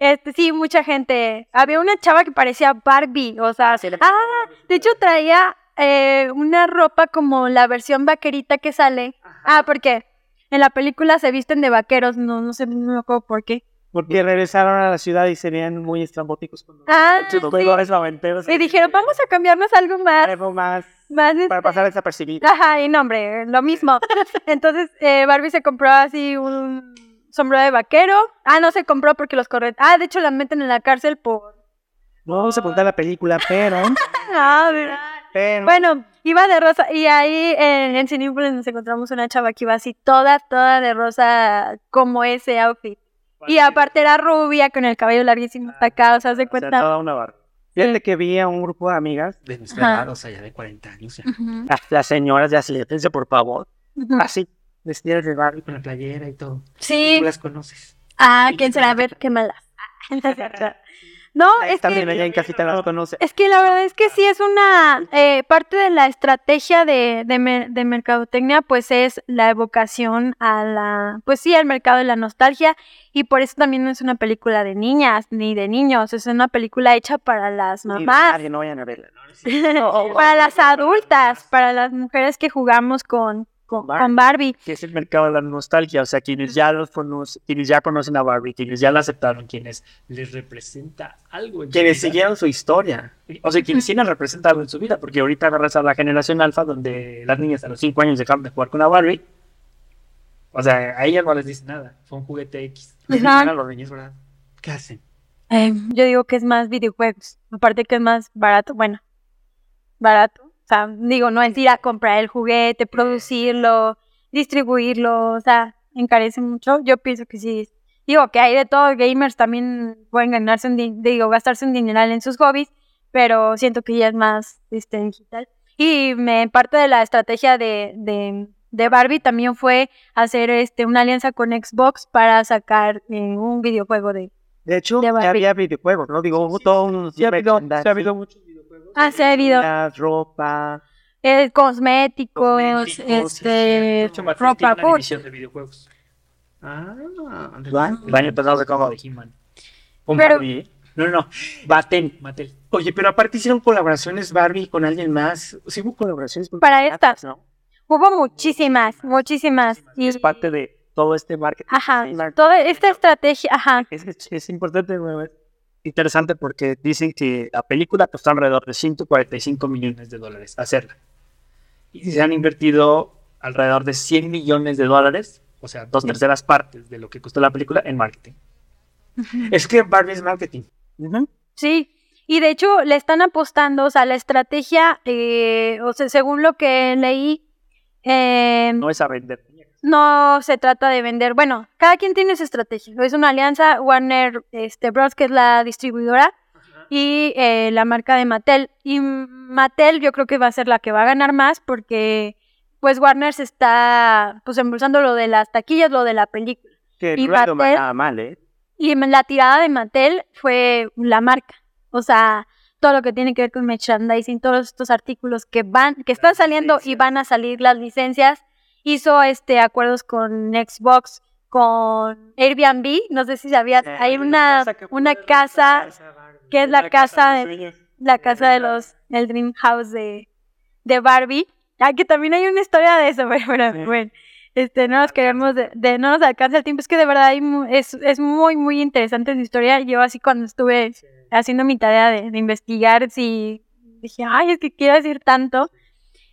Este, sí, mucha gente. Había una chava que parecía Barbie, o sea, ah, de hecho traía eh, una ropa como la versión vaquerita que sale. Ah, porque en la película se visten de vaqueros, no, no sé, no me acuerdo por qué. Porque regresaron a la ciudad y serían muy estrambóticos. cuando- Ah, sí. Y dijeron, vamos a cambiarnos algo más, Algo más más para este, pasar desapercibido. Ajá, y no, hombre, lo mismo. Entonces, eh, Barbie se compró así un sombrero de vaquero. Ah, no se compró porque los corre. Ah, de hecho la meten en la cárcel por. No vamos a contar la película, pero... Ah, ¿verdad? pero Bueno, iba de rosa y ahí en, en Cinépolis nos encontramos una chava que iba así toda, toda de rosa como ese outfit. Y aparte era rubia con el cabello larguísimo hasta acá, o sea, se o sea, cuenta. toda una barra. Fíjate que vi a un grupo de amigas, De nuestra edad, o sea, ya de 40 años. Ya. Las, las señoras de asistencia, por favor, así, vestidas de Barbie. Con la playera y todo. Sí. Tú las conoces. Ah, quién será a ver qué mala. No, es También que allá en casita las conoce. Es que la verdad es que sí es una eh, parte de la estrategia de, de, de mercadotecnia, pues es la evocación a la, pues sí, al mercado de la nostalgia y por eso también no es una película de niñas ni de niños, es una película hecha para las mamás, Nadie, no vayan a verla. para las adultas, para las mujeres que jugamos con, con, con Barbie. Que es el mercado de la nostalgia, o sea, quienes ya los conocen, quienes ya conocen a Barbie, quienes ya la aceptaron, quienes, Les representa algo. en su quienes vida. siguieron su historia. O sea, quienes sí la representan algo en su vida, porque ahorita agarras a la generación alfa, donde las niñas a los 5 años dejaron de jugar con la Barbie. O sea, a ellas no les dice nada. Fue un juguete X. Ajá. dicen a los niños, ¿verdad? ¿Qué hacen? Eh, yo digo que es más videojuegos, aparte que es más barato, bueno, barato. O sea, digo, no es ir a comprar el juguete, producirlo, distribuirlo, o sea, encarece mucho. Yo pienso que sí. Digo que hay de todo, gamers también pueden ganarse un digo, gastarse un dineral en sus hobbies, pero siento que ya es más este, digital. Y me parte de la estrategia de, de, de Barbie también fue hacer este una alianza con Xbox para sacar eh, un videojuego de De hecho, De ya había videojuegos, ¿no? Digo, hubo todo un... Sí ha habido, sí ha habido muchos videojuegos. Ah, sí ha habido. la ropa. eh, cosméticos, Cosméticos, este, Mattel ropa, por- de videojuegos. Ah, de ¿Va? El año pasado se acabó. de He-Man. Con Pero- Barbie. No, no, no. Baten, Mattel. Oye, pero aparte hicieron colaboraciones Barbie con alguien más. Sí hubo colaboraciones con Para estas. ¿no? hubo muchísimas, muchísimas. Y, Es parte de todo este marketing. ajá, Sí, toda esta estrategia, ajá, Es, es- es importante, ¿no? Es interesante porque dicen que la película costó alrededor de 145 millones de dólares hacerla. Y se han invertido alrededor de 100 millones de dólares, o sea, dos terceras partes de lo que costó la película en marketing. Es que Barbie es marketing. Sí. Y de hecho le están apostando, o sea, la estrategia, eh, o sea, según lo que leí, eh, No es a vender. No se trata de vender, bueno, cada quien tiene su estrategia. Es una alianza Warner este, Bros, que es la distribuidora, y eh, la marca de Mattel. Y Mattel yo creo que va a ser la que va a ganar más porque pues Warner se está pues embolsando lo de las taquillas, lo de la película. Que Y Mattel- nada mal, ¿eh? Y la tirada de Mattel fue la marca. O sea, todo lo que tiene que ver con merchandising, todos estos artículos que van, que están saliendo y van a salir las licencias. Hizo este acuerdos con Xbox, con Airbnb, no sé si sabías, hay una, una casa que es la casa de, la casa de los, el Dream House de, de Barbie. Ah, que también hay una historia de eso, pero, Sí. bueno, este, no nos queremos, de, de- no nos alcanza el tiempo, es que de verdad hay es, es muy, muy interesante esa historia. Yo así cuando estuve haciendo mi tarea de, de investigar si dije, ay, es que quiero decir tanto.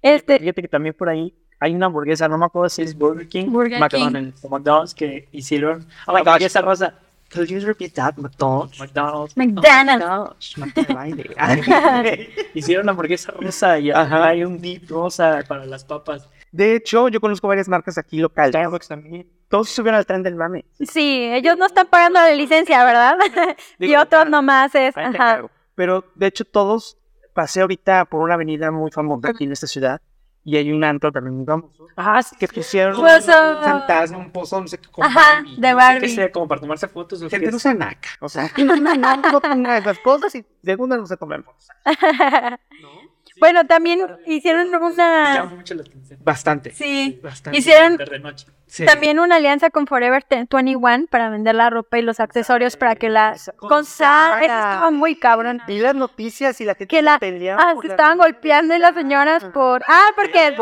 Este, Fíjate que también por ahí hay una hamburguesa, no me acuerdo si es Burger King, Burger McDonald's. McDonald's que hicieron. Oh my gosh. esa rosa. Could you repeat that, McDonald's? McDonald's. McDonald's. Hicieron una hamburguesa rosa y Ajá. hay un dip rosa para las papas. De hecho, yo conozco varias marcas aquí locales. Starbucks también. Todos subieron al tren del mame. sí, ellos no están pagando la licencia, ¿verdad? y otros nomás es, ajá. Pero de hecho todos pasé ahorita por una avenida muy famosa aquí en esta ciudad y hay un antro también muy famoso. Ah, sí, que pusieron Pues, un ah, fantasma, un pozo, no sé qué. con Ajá, Barbie. de Que Barbie. sea como para tomarse fotos. Gente qué no usa naca. O sea, no, no, no, no ponga esas cosas y segunda no se toman fotos. Bueno, también hicieron una... mucho la atención. Bastante. Sí, Bastante. Hicieron- De noche. Sí. también una alianza con Forever 21 para vender la ropa y los accesorios para que la... Con Sara. Eso estaba muy cabrón. Vi las noticias y la gente Que la... peleaba Ah, se la- estaban golpeando y las señoras por... Ah, porque...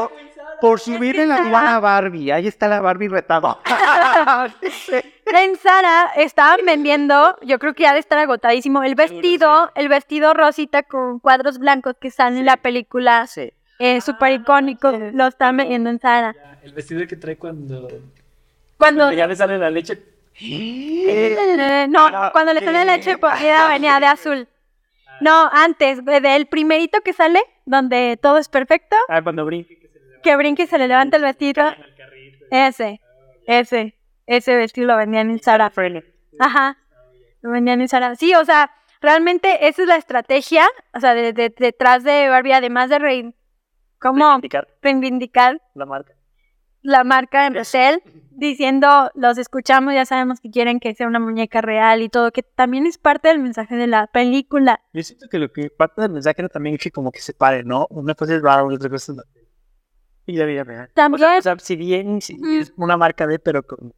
Por, subir en la aduana a Barbie. Ahí está la Barbie retada. En Sara estaban vendiendo, yo creo que ya de estar agotadísimo, el vestido, el vestido rosita con cuadros blancos que sale en la película, Sí. eh, súper icónico, lo estaban vendiendo en Sara. Ya, El vestido que trae cuando, Cuando, cuando ya le sale la leche. eh, no, cuando le sale leche podrida venía de azul. No, antes, de- del primerito que sale, donde todo es perfecto, Ah, cuando brinque. Que brinca y se le levanta el vestido, ese, ese, ese vestido lo vendían en Sara. Ajá. Lo vendían en Zara. Sí, o sea, realmente esa es la estrategia, o sea, de- de- detrás de Barbie, además de rein- ¿cómo Indicar reivindicar la marca. la marca en Mattel, diciendo, los escuchamos, ya sabemos que quieren que sea una muñeca real y todo, que también es parte del mensaje de la película. Yo siento que lo que parte del mensaje era también que como que se pare, ¿no? Una cosa es Barbie, otra cosa es y la vida real. O También, sea, o sea, si bien si es una marca de, pero con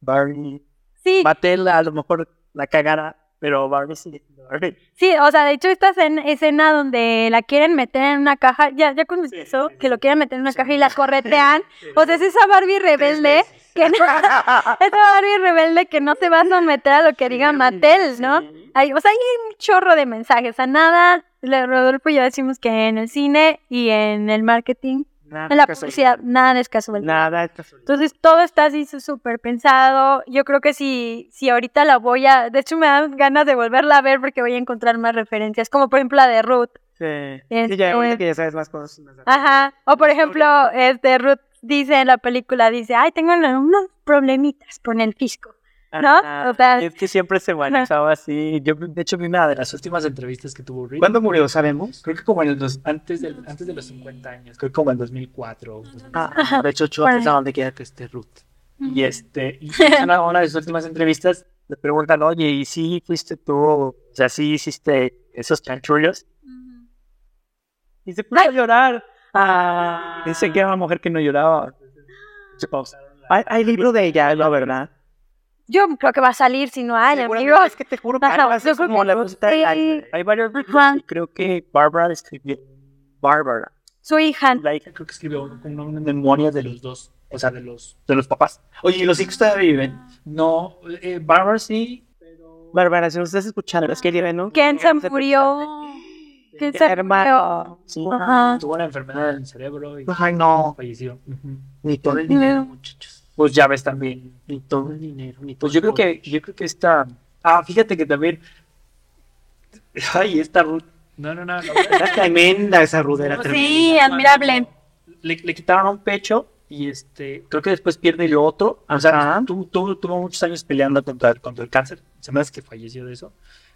Barbie, sí, Mattel a lo mejor la cagara, pero Barbie sí. Barbie. sí, o sea, de hecho esta escena, escena donde la quieren meter en una caja, ya, ya con eso, que lo quieren meter en una caja y la corretean, o sea, es esa Barbie rebelde que no, esa Barbie rebelde que no se va a someter a lo que diga Mattel, ¿no? Hay, o sea, hay un chorro de mensajes, sea, nada, Rodolfo y yo decimos que en el cine y en el marketing, Nada en la publicidad, nada es casual. Nada es. Entonces todo está así súper pensado. Yo creo que si, si ahorita la voy a... De hecho me dan ganas de volverla a ver porque voy a encontrar más referencias, como por ejemplo la de Ruth. Sí. Este- Sí, ya, ahorita que ya sabes más cosas. más Ajá. O por ejemplo, este Ruth dice en la película, dice, ay, tengo unos problemitas con el fisco. ¿No? O sea- es que siempre se manejaba así. Yo, de hecho, vi una de las. Últimas entrevistas que tuvo Reed. ¿Cuándo murió? ¿Sabemos? Creo que como en el dos, antes, del, antes de los 50 años. Creo que como en 2004. o 2005. Ah, de hecho, Bueno. años a donde quiera que esté Ruth. Y este, y en una, una de sus últimas entrevistas le preguntan, oye, ¿y si fuiste tú? O sea, ¿sí hiciste esos chanchullos? Y se puso a llorar. Ah, dice que era una mujer que no lloraba. Se pausaron la- Hay, hay libro de ella, la verdad. Yo creo que va a salir si no hay, amigo. Es que te juro creo como que la hay, hay varios creo que Barbara escribió Bárbara. Su hija. La hija Creo que escribió una, memoria de los dos. O sea, de los, de los papás. Oye, ¿y los hijos todavía viven? No, eh, Barbara sí. Bárbara, si nos estás escuchando, es que ¿no? ¿Quién se murió? ¿Quién se murió? Hermano. Sí. Tuvo una enfermedad en el cerebro y Ay, no. falleció. Ni todo el dinero, muchachos. Pues ya ves también. Ni todo el dinero, ni todo Pues yo creo que, yo creo que esta. Ah, fíjate que también. Ay, esta Ruth. No, no, no. no. Era tremenda esa rudera. Sí, tremenda. admirable. Le, le quitaron un pecho y este. Creo que después pierde el otro. O sea, tu- tu- tuvo muchos años peleando contra, el- contra el cáncer. Se me hace que falleció de eso.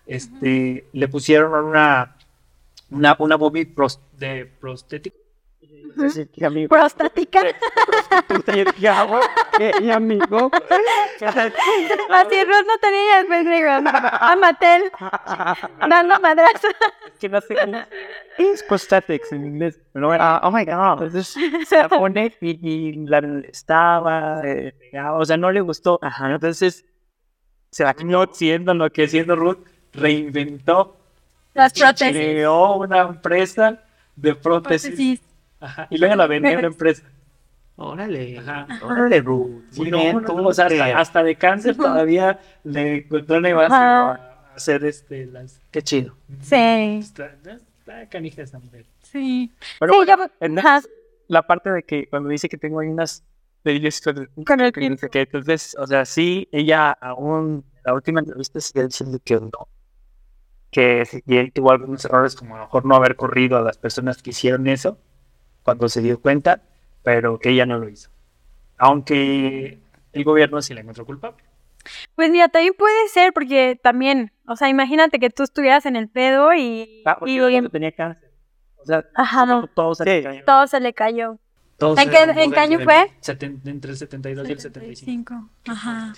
Este. Le pusieron una. Una, una de prostético. Sí, sí, amigo. Prostática. Puta, yo dije, ah, bueno, ¿qué, amigo? Así Ruth no tenía el pendejo. A Mattel. Dando madrazo. que no sé es prosthetics en inglés. Pero era, oh my god. Entonces se pone y, la estaba, eh, o sea, no le gustó. Ajá, entonces se la No siendo lo que siendo Ruth reinventó. Las prótesis. Creó una empresa de prótesis. Prótesis. Ajá, y luego la vendió a una empresa. Órale, Ajá. órale, Ruth. Sí, Muy no, bien, no, no, o sea, hasta, hasta de cáncer todavía le encontró una base Ajá. a hacer este las Qué chido. Sí. Ah, canija esa mujer. Sí. Pero Sí, bueno, yo- la parte de que cuando dice que tengo ahí unas con el, el que entonces, o sea, sí, ella aún, la última entrevista sigue diciendo que no, que y él tuvo algunos errores como a lo mejor no haber corrido a las personas que hicieron eso cuando se dio cuenta, pero que ella no lo hizo. Aunque el gobierno sí la encontró culpable. Pues mira, también puede ser porque también, o sea, imagínate que tú estuvieras en el pedo y, Ah, y tenía cáncer. O sea, Ajá, no. todo se le cayó. todo se le cayó. ¿En qué- en año fue? entre el 72 y el 75. Ajá.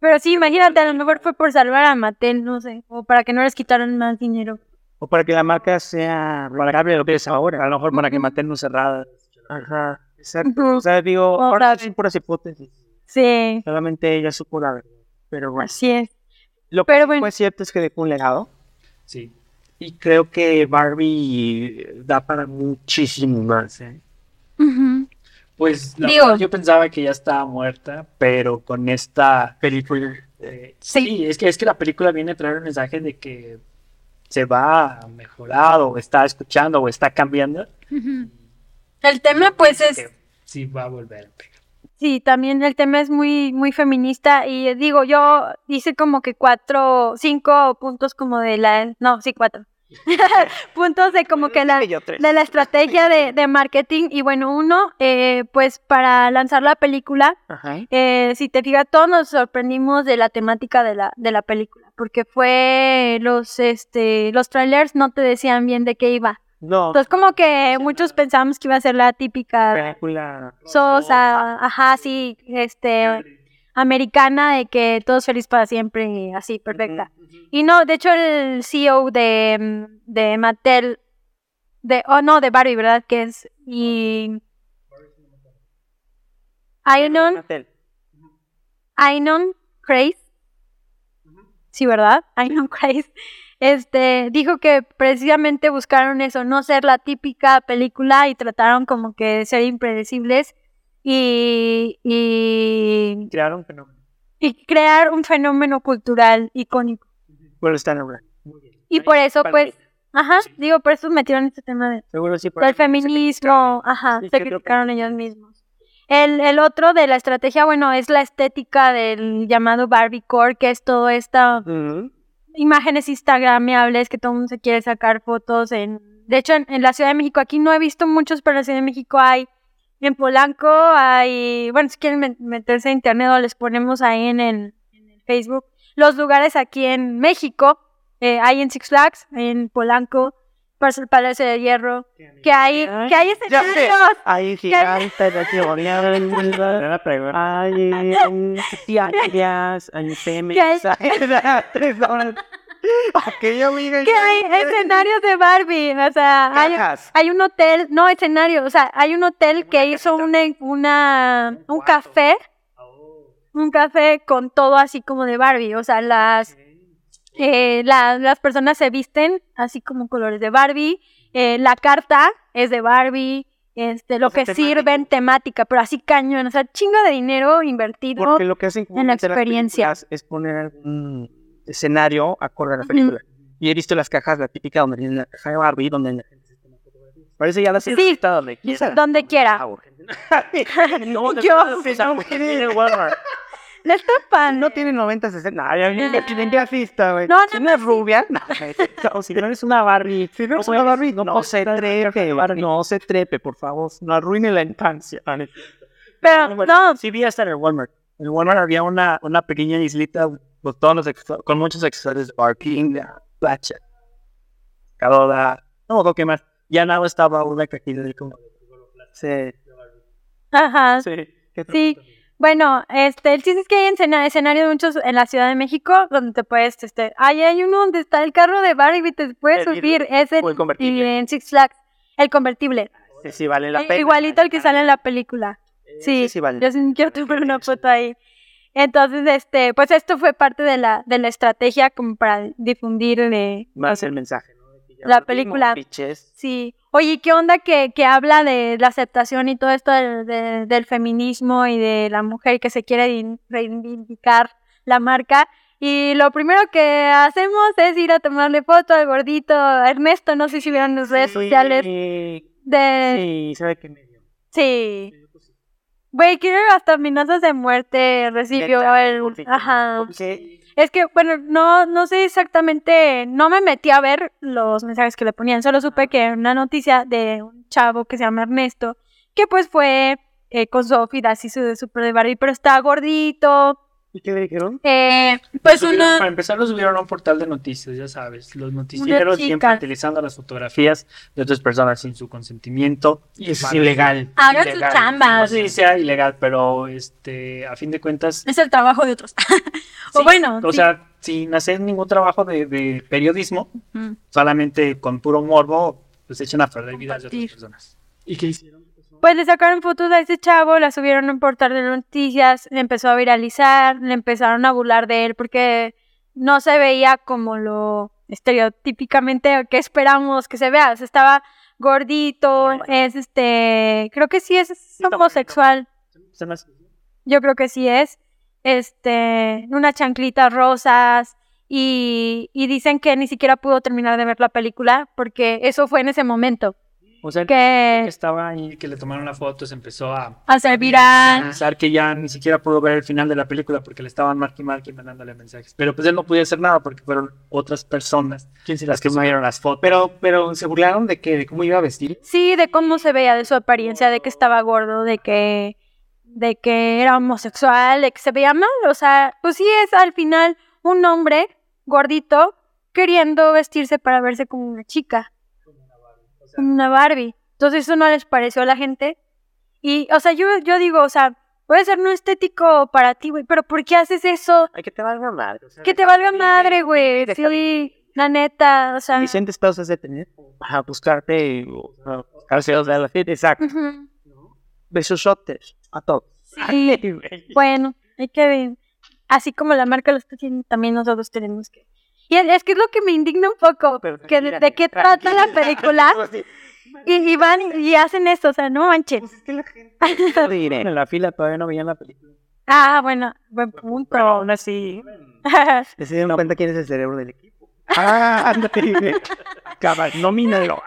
Pero sí, imagínate, a lo mejor fue por salvar a Mattel, no sé, o para que no les quitaran más dinero. O para que la marca sea valorable lo que es ahora. A lo mejor para que mantengan cerrada. Ajá. Exacto. O sea, digo, ahora son puras hipótesis. Sí, Solamente ella supo la verdad. Pero bueno. así es. Lo que Pero sí bueno. fue cierto es que dejó un legado. Sí. Y creo que Barbie da para muchísimo más. ¿eh? Pues la Digo- verdad, yo pensaba que ya estaba muerta, pero con esta película. eh, Sí. sí, es que, es que la película viene a traer un mensaje de que se va a mejorar o está escuchando o está cambiando. El tema, pues, es sí va a volver a pegar. Sí, también el tema es muy, muy feminista y eh, digo, yo hice como que cuatro, cinco puntos como de la, no, sí, cuatro. puntos de como que la, de la estrategia de, de marketing y bueno, uno, eh, pues para lanzar la película, eh, si te fijas, todos nos sorprendimos de la temática de la, de la película, porque fue los, este, los trailers no te decían bien de qué iba. No. Entonces como que muchos pensamos que iba a ser la típica película. sosa, ajá, sí, este, americana de que todo es feliz para siempre, y así, perfecta. Y no, de hecho el CEO de, mm, de Mattel, de, oh no, de Barbie, ¿verdad? Que es, y... Ainon. Ainon Craze, sí, ¿verdad? Ainon Craze, este, dijo que precisamente buscaron eso, no ser la típica película y trataron como que de ser impredecibles y, y, Crearon un fenómeno. y crear un fenómeno cultural icónico. Bueno, están ahora. Y por eso, pues, mí. ajá, digo, por eso metieron este tema de, Seguro sí. por del feminismo, ajá, Sí, se criticaron ellos mismos. El, el otro de la estrategia, bueno, es la estética del llamado Barbiecore, que es todo esta imágenes instagrameables que todo el mundo se quiere sacar fotos en de hecho en, en la Ciudad de México aquí no he visto muchos pero en la Ciudad de México hay en Polanco hay bueno si quieren met- meterse a internet o les ponemos ahí en el, en el Facebook los lugares aquí en México eh, hay en Six Flags hay en Polanco el Palacio de Hierro que hay que hay escenarios Ahí gigante la teoría de la pregunta. Hay hay temes, hay amiga. que hay escenarios de Barbie o sea hay, un hotel, no escenario, o sea, hay un hotel que hizo una, una, un café, un café con todo así como de Barbie, o sea, las, eh, la- las personas se visten así como colores de Barbie, eh, la carta es de Barbie, este, lo O sea, que sirven temática, pero así cañón, o sea, chingo de dinero invertido. Porque lo que hacen en la experiencia. es poner algún escenario acorde a la película. Y he visto las cajas, la típica donde viene la caja de Barbie, donde la gente se toma fotografías. Parece ya la Sí. está donde quiera. Donde quiera. Ah, no, Yo- no. No tiene 90, 60. No, ya tienen güey. No, no, si no es rubia, no, no, si no eres una Barbie, si no eres una Barbie, no, se trepe, no se trepe, por favor, no arruine la infancia. Pero, Bueno, no, Sí vi hasta en el Walmart. En el Walmart había una, una pequeña islita con, todos los acceso- con muchos accesorios de Barbie, la placha, cadoda, no me qué más. Ya nada estaba una cajita de como... Sí, ajá. sí. qué Sí, bueno, este, el chiste es que hay escena- escenarios muchos en la Ciudad de México donde te puedes, este, ahí hay uno donde está el carro de Barbie y te puedes El subir, es el, o el convertible. y en Six Flags, el convertible, Sí, sí, vale la Eh, pena. igualito al que sale en la película, sí, Sí, sí, vale. yo sí quiero tomar una foto ahí. Entonces, este, pues esto fue parte de la, de la estrategia como para difundir, eh, Más el mensaje, ¿no? La película. Sí. Oye, ¿qué onda que, que habla de la aceptación y todo esto del, de- del feminismo y de la mujer que se quiere reivindicar la marca? Y lo primero que hacemos es ir a tomarle foto al gordito Ernesto, no sé si vieron las redes sociales de... sí, sabe que medio. Sí. Güey, quiero hasta amenazas de muerte recibió el... Ajá. Es que, bueno, no, no sé exactamente, no me metí a ver los mensajes que le ponían, solo supe que era una noticia de un chavo que se llama Ernesto, que pues fue eh, con su outfit así su super de Barbie, pero está gordito, ¿Y qué le dijeron? eh, pues Subieron- una... Para empezar, lo subieron a un portal de noticias, ya sabes. Los noticieros siempre utilizando las fotografías de otras personas sin su consentimiento. Y eso es ilegal. Hagan sus chambas. No sé si sea ilegal, pero este, a fin de cuentas, Es el trabajo de otros. o Sí, bueno, o sí. sea, sin hacer ningún trabajo de, de periodismo, solamente con puro morbo, pues echan a perder vidas de otras personas. ¿Y qué hicieron? Pues le sacaron fotos a ese chavo, la subieron a un portal de noticias, le empezó a viralizar, le empezaron a burlar de él porque no se veía como lo estereotípicamente que esperamos que se vea. O sea, estaba gordito, es este, creo que sí es homosexual, yo creo que sí es, este, unas chanclitas rosas y, y dicen que ni siquiera pudo terminar de ver la película porque eso fue en ese momento, O sea, que que estaba ahí, que le tomaron la foto, se empezó a a ser viral. pensar que ya ni siquiera pudo ver el final de la película porque le estaban marque y marque mandándole mensajes. Pero pues él no podía hacer nada porque fueron otras personas las que subieron las fotos. Pero, pero se burlaron de que, de cómo iba a vestir. Sí, de cómo se veía, de su apariencia, de que estaba gordo, de que, de que era homosexual, de que se veía mal. O sea, pues sí es al final un hombre gordito queriendo vestirse para verse como una chica, una Barbie. Entonces eso no les pareció a la gente. Y, o sea, yo, yo digo, o sea, puede ser no estético para ti, güey, pero ¿por qué haces eso? Ay, que te valga madre. o sea, Que te valga madre, güey. Sí, la neta, o sea. Vicente Espados has de tener para buscarte o sea, buscarse sea, la gente, exacto. Besosotes a todos. Sí. Bueno, hay que ver. Así como la marca lo está haciendo, también nosotros tenemos que. Y es que es lo que me indigna un poco, Pero que de, qué trata la película y, y van y hacen esto, o sea, no manches. Pues es que la gente diré. En la fila todavía no veían la película. Ah, bueno, buen punto. Pero aún así, se dieron cuenta quién es el cerebro del equipo. Ah, ándate. Cabal, nomínalo.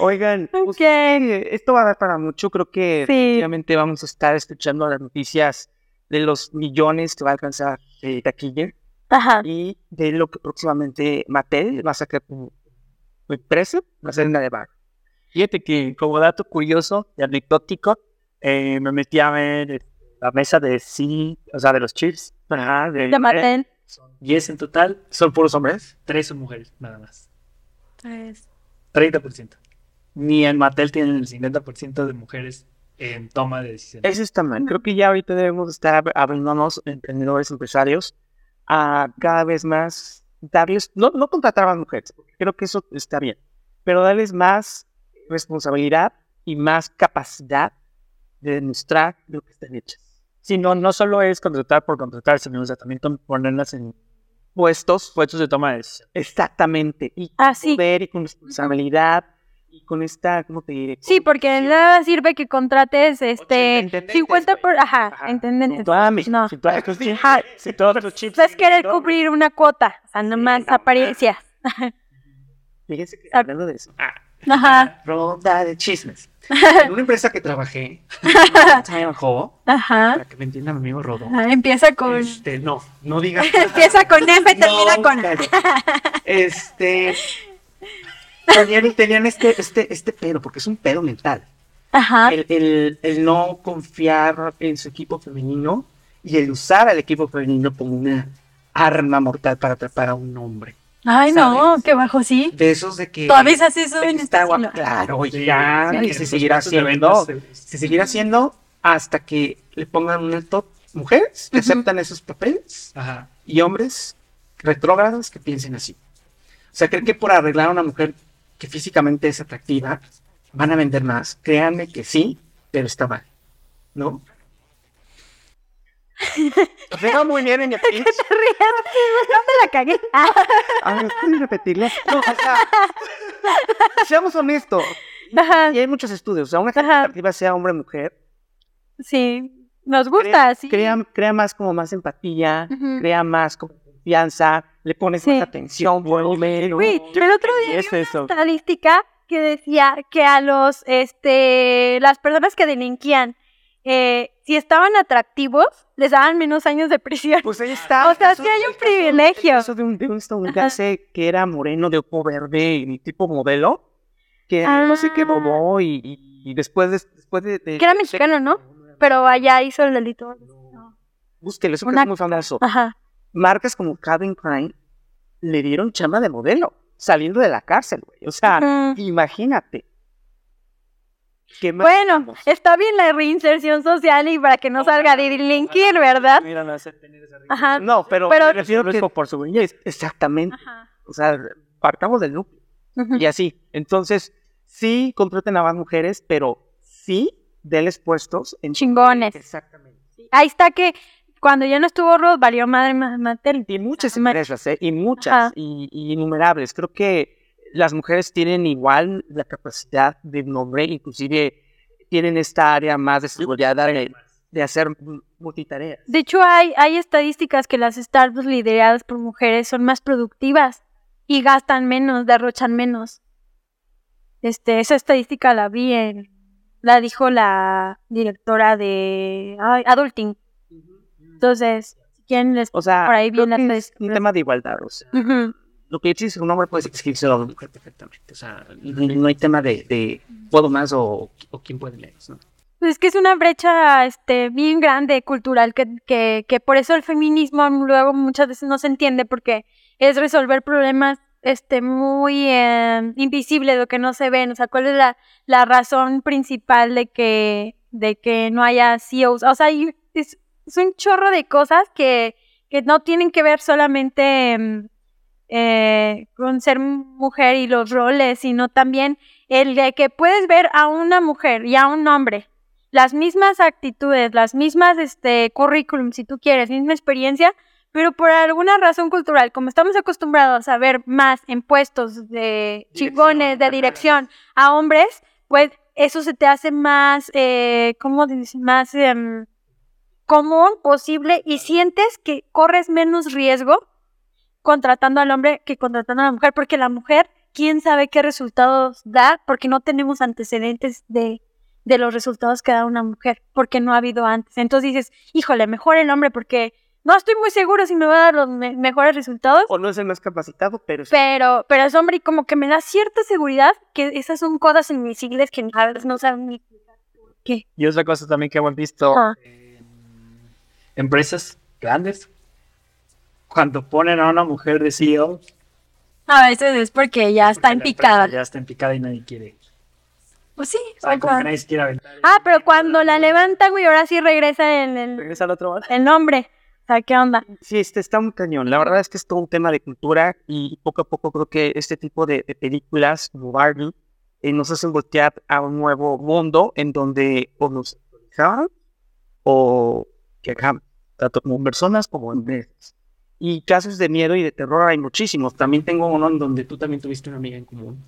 Oigan, pues, esto va a dar para mucho. Creo que Sí. efectivamente vamos a estar escuchando las noticias de los millones que va a alcanzar eh, taquilla Ajá. y de lo que próximamente Mattel va a sacar como empresa, va a ser una de bar. Fíjate que como dato curioso y anecdótico, eh, me metí a ver eh, la mesa de sí, o sea, de los chips. Ajá, de, De Mattel. Son 10 en total, ¿Son puros hombres? 3 son mujeres, nada más. Pues, 30%. Ni en Mattel tienen el 50% de mujeres en toma de decisiones. Eso está mal. Creo que ya ahorita debemos estar ab- abriéndonos, emprendedores, empresarios, a cada vez más darles, no, no contratar a las mujeres, porque creo que eso está bien, pero darles más responsabilidad y más capacidad de demostrar lo que están hechas. Sí, no, no solo es contratar por contratar, sino o sea, también ponerlas en Puestos, puestos de toma de decisión. exactamente, y Ah, sí. poder y con responsabilidad y con esta, ¿cómo te diré? Sí, porque nada sirve que contrates este intendentes, 50 por, ajá, Ajá. intendentes. Toda mi- No. si todas- Ajá. si todos los chips Es querer cubrir una cuota, o sea, nomás no, apariencias. Fíjense que Ah. hablando de eso. Ajá, Ronda de chismes. En una empresa que trabajé, Time Hall, ajá. para que me entienda mi amigo Rodo. Ah, Empieza con. Este, no, no digas. Empieza con F, termina No, con. Este. Tenían, tenían este, este, este pedo, porque es un pedo mental. Ajá. El, el, el no confiar en su equipo femenino y el usar al equipo femenino como una arma mortal para atrapar a un hombre. Ay, no, qué bajo, sí. De esos de que. Todavía se hace eso en guapo. siglo. Claro, Sí, ya. sí, y se seguirá haciendo. se- Se seguirá haciendo hasta que le pongan un alto mujeres que aceptan esos papeles Ajá. y hombres retrógrados que piensen así. O sea, creen que por arreglar a una mujer que físicamente es atractiva, van a vender más. Créanme que sí, pero está mal. ¿No? Veo muy bien en el pitch. ¿Dónde la cagué? Ah, A ver, ¿puedes repetirlo? No, o sea, seamos honestos. Ajá, Y hay muchos estudios. O sea, una atractiva sea hombre o mujer, sí. nos gusta, crea, sí. crea, crea más como más empatía, crea más como confianza, le pones Sí. más atención, volumen. Yo el otro día es eso. estadística que decía que a los, este, las personas que delinquían, eh, si estaban atractivos, les daban menos años de prisión. Pues ahí está. O sea, sí hay un privilegio. Eso de un, de un estadounidense que era moreno de ojo verde y tipo modelo, que no sé qué Ah. robó y, y- y después de, después de, de- Que era mexicano, ¿no? Pero allá hizo el delito. Búsquelo, eso que Una- es muy famoso. Ajá. Marcas como Calvin Klein le dieron chamba de modelo saliendo de la cárcel, güey. O sea, imagínate. ¿Qué más Bueno, está bien la reinserción social y para que no salga de delinquir, ¿verdad? Miran a hacer tener esa. Ajá. No, pero, pero- me refiero que por su belleza. Exactamente. Ajá. O sea, partamos del núcleo. Y así. Entonces, sí contraten a más mujeres, pero sí denles puestos en Chingones. Exactamente. Ahí está que cuando ya no estuvo Ross, valió madre ma- Mattel. Y muchas empresas, ¿eh? Y muchas, Ajá. y, y innumerables. Creo que las mujeres tienen igual la capacidad de nombre, inclusive tienen esta área más de seguridad de, de hacer multitareas. De hecho, hay, hay estadísticas que las startups lideradas por mujeres son más productivas y gastan menos, derrochan menos. Este, esa estadística la vi en, la dijo la directora de ay, Adulting. Entonces, quieren les O sea, por ahí viene la es un tema de igualdad. O sea, Ujú. lo que dice un hombre puede escribirse a una mujer perfectamente. O sea, no, hay tema de, de puedo más o, o quién puede menos, ¿no? Pues es que es una brecha este, bien grande cultural que, que, que por eso el feminismo luego muchas veces no se entiende porque es resolver problemas este, muy eh, invisibles, lo que no se ven. O sea, ¿cuál es la, la razón principal de que, de que no haya CEOs? O sea, es, es un chorro de cosas que, que no tienen que ver solamente em, eh, con ser mujer y los roles, sino también el de que puedes ver a una mujer y a un hombre las mismas actitudes, las mismas este currículum, si tú quieres, misma experiencia, pero por alguna razón cultural, como estamos acostumbrados a ver más en puestos de chingones, de dirección a hombres, pues eso se te hace más, eh, ¿cómo dice? Más em, común posible y sientes que corres menos riesgo contratando al hombre que contratando a la mujer, porque la mujer, quién sabe qué resultados da, porque no tenemos antecedentes de, de los resultados que da una mujer, porque no ha habido antes. Entonces dices, híjole, mejor el hombre, porque no estoy muy seguro si me va a dar los me- mejores resultados, O no es el más capacitado, pero sí. pero, pero es hombre y como que me da cierta seguridad que esas son cosas invisibles que a veces no saben ni por qué. Y otra cosa también que hemos visto en empresas grandes, cuando ponen a una mujer de CEO, A veces es porque ya está en picada. Ya está en picada y nadie quiere. Pues sí, O sea, como que nadie se quiere aventar. Ah, pero cuando la levantan, güey, ahora sí regresa el, el, Regresa al otro lado. el nombre. O sea, ¿qué onda? Sí, este está muy cañón. La verdad es que es todo un tema de cultura y poco a poco creo que este tipo de, de películas como Barbie eh, nos hacen voltear a un nuevo mundo en donde o nos actualizamos o que acá, tanto como personas como empresas. Y casos de miedo y de terror hay muchísimos. También tengo uno en donde tú también tuviste una amiga en común.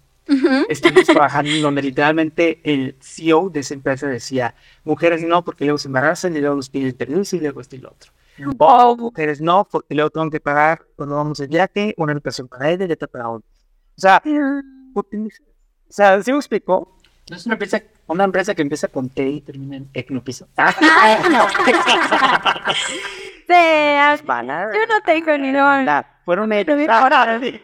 Estuvimos trabajando en donde literalmente el CEO de esa empresa decía, mujeres no, porque luego se embarazan y luego nos piden permiso y luego esto y lo otro. O mujeres no, porque luego tengo que pagar cuando vamos de viaje una educación para ella y otra para otro. O sea, o sea, ¿sí me explicó? No es una empresa, una empresa que empieza con T y termina en Ecnopiso. Sí, a- Van a- yo no tengo ni idea. Fueron ellos. Pero- Ahora, sí.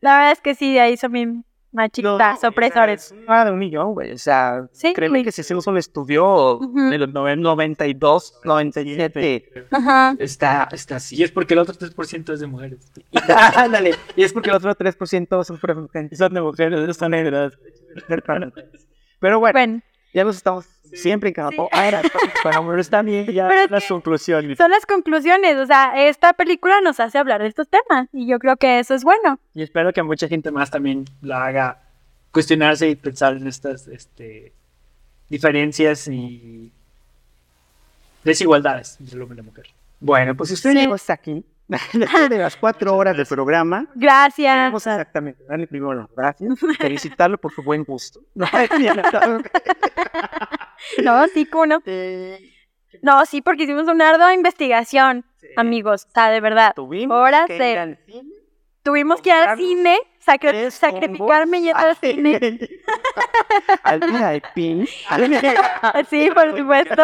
La verdad es que sí, de ahí son bien o opresores. una de un millón, güey. O sea, Sí, créeme que si hacemos un estudio Ujú. de los noven- 92, 97. Ajá. Está, está así. Y es porque el otro 3% es de mujeres. Ándale. Y es porque el otro 3% son. Son de mujeres, son negras. Pero bueno, Bueno, ya nos estamos siempre en campo. Ahora, bueno, pero está bien, ya Pero las conclusiones. son las conclusiones. O sea, esta película nos hace hablar de estos temas y yo creo que eso es bueno. Y espero que mucha gente más también la haga cuestionarse y pensar en estas este, diferencias y desigualdades entre el hombre y la mujer. Bueno, pues si usted Sí. llegó hasta aquí, de las cuatro horas del programa, Gracias. Vamos exactamente, darle primero las gracias, felicitarlo por su buen gusto. No, sí, cómo no. Eh, ¿Qué No, sí, porque hicimos una ardua investigación, amigos. O sea, de verdad. Tuvimos Horas que de- ir al cine, Tuvimos que ir al cine, sacri- sacrificarme y ir al cine. al VIP. Sí, por supuesto.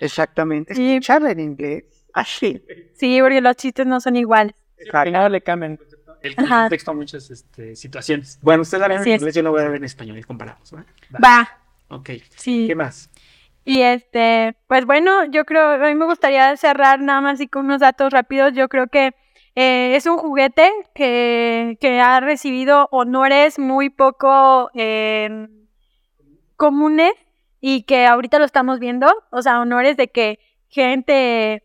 Exactamente. Sí. Escuchar en inglés. Así. Sí, porque los chistes no son iguales. Al final le cambian el Ajá. contexto a muchas este, situaciones. Bueno, ustedes la ven en es. inglés, yo lo voy a ver en español y comparamos. ¿va? Va. Va, Ok. sí. ¿Qué más? Y este, pues bueno, yo creo, a mí me gustaría cerrar nada más así con unos datos rápidos. Yo creo que eh, es un juguete que, que ha recibido honores muy poco eh, comunes y que ahorita lo estamos viendo. O sea, honores de que gente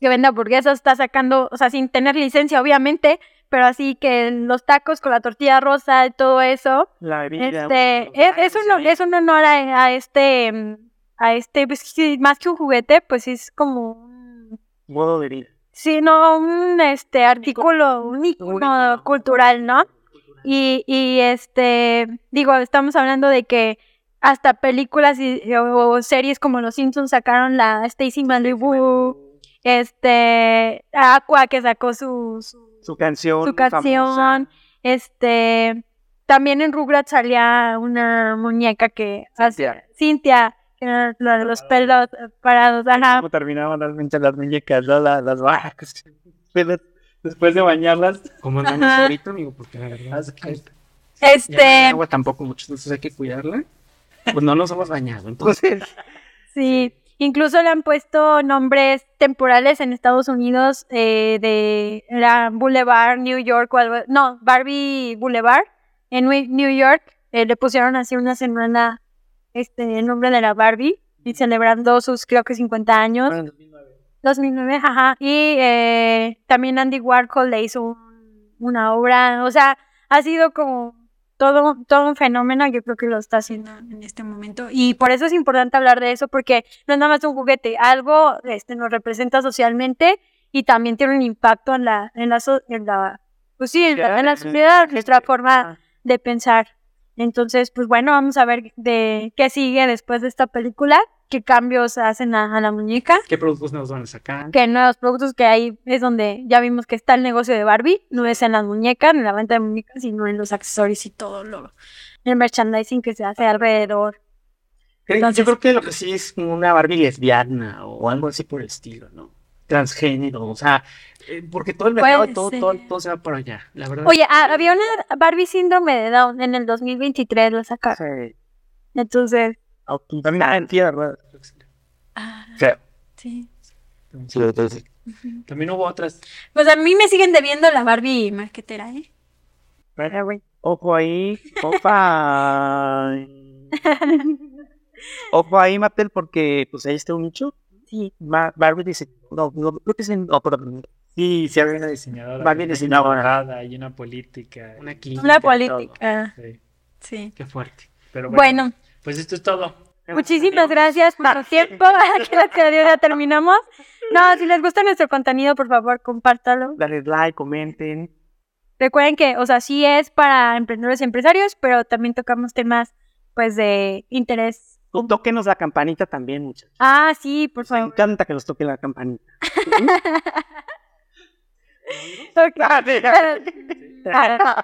que vende hamburguesas está sacando, o sea, sin tener licencia, obviamente, pero así que los tacos con la tortilla rosa y todo eso. La bebida. Este, es, es un, es un honor a, a este, a este, pues más que un juguete, pues es como un, modo de vida. sí, no, un este artículo, un icono cultural, ¿no? Y, y este, digo, estamos hablando de que hasta películas y, o series como Los Simpsons sacaron la Stacy Malibu, este, Aqua que sacó su, su Su canción. su famosa. canción. Este, también en Rugrats salía una muñeca que hace Cintia. Cintia, que era la de los pelos parados, ajá. ¿Cómo terminaban las muñecas, las, las vacas? Después- Después de bañarlas. Como andamos ahorita, amigo, porque la verdad. Haz que- Este, agua tampoco mucho, entonces hay que cuidarla. Pues no nos hemos bañado, entonces. sí, incluso le han puesto nombres temporales en Estados Unidos eh, de la Boulevard, New York o algo, no, Barbie Boulevard en New- York, eh, le pusieron así una semana este el nombre de la Barbie y celebrando sus creo que 50 años. Bueno, 2009, ajá. Y eh, también Andy Warhol le hizo un- una obra, o sea, ha sido como todo, todo un fenómeno, yo creo que lo está haciendo en este momento. Y por eso es importante hablar de eso, porque no es nada más un juguete, algo este, nos representa socialmente y también tiene un impacto en la, en la, so- en la pues sí, en la, en la sociedad, nuestra forma de pensar. Entonces, pues bueno, vamos a ver de qué sigue después de esta película, qué cambios hacen a- a la muñeca ¿Qué productos nos van a sacar? que nuevos productos que hay es donde ya vimos que está el negocio de Barbie, no es en las muñecas, en la venta de muñecas, sino en los accesorios y todo lo el merchandising que se hace alrededor. Entonces- Yo creo que lo que sí es como una Barbie lesbiana o algo así por el estilo, ¿no? Transgénero, o sea, eh, porque todo el mercado, todo, todo, todo se va por allá, la verdad. Oye, había una Barbie síndrome de Down en el 2023, lo sacaron. Sí. Entonces, También ah, entiendo, ¿verdad? sí. Sí, entonces, También hubo otras. Pues a mí me siguen debiendo la Barbie marquetera, ¿eh? güey, Ojo ahí, opa. Ojo ahí, Mattel, porque pues ahí está un nicho. Sí. Ma- Barbie dice, no, no, creo que es en, no, perdón, Sí, sí había una diseñadora. Una diseñadora. y una política. una clínica. Una política. Sí, Sí. qué fuerte. Pero bueno, Bueno, pues esto es todo. muchísimas gracias por su tiempo. Aquí la que ya terminamos. No, si les gusta nuestro contenido, por favor, compártalo. Dale like, comenten. Recuerden que, o sea, sí es para emprendedores y empresarios, pero también tocamos temas, pues, de interés. Tóquenos la campanita también, muchachos. Ah, sí, por Me favor. encanta que nos toquen la campanita.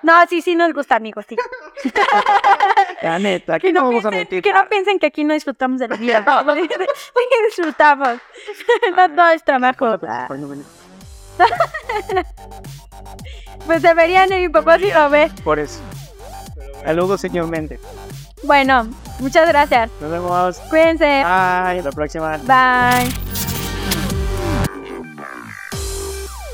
No, sí, sí nos gusta, amigos, sí. La neta, aquí Que no no, vamos a piensen, mentir. que no piensen que aquí no disfrutamos de la vida. Sí disfrutamos. No todo es trabajo. Pues deberían ir, mi papá si lo ve. Por eso. Saludos, señor Méndez. Bueno, muchas gracias. Nos vemos. Cuídense. Bye. Hasta la próxima. Bye.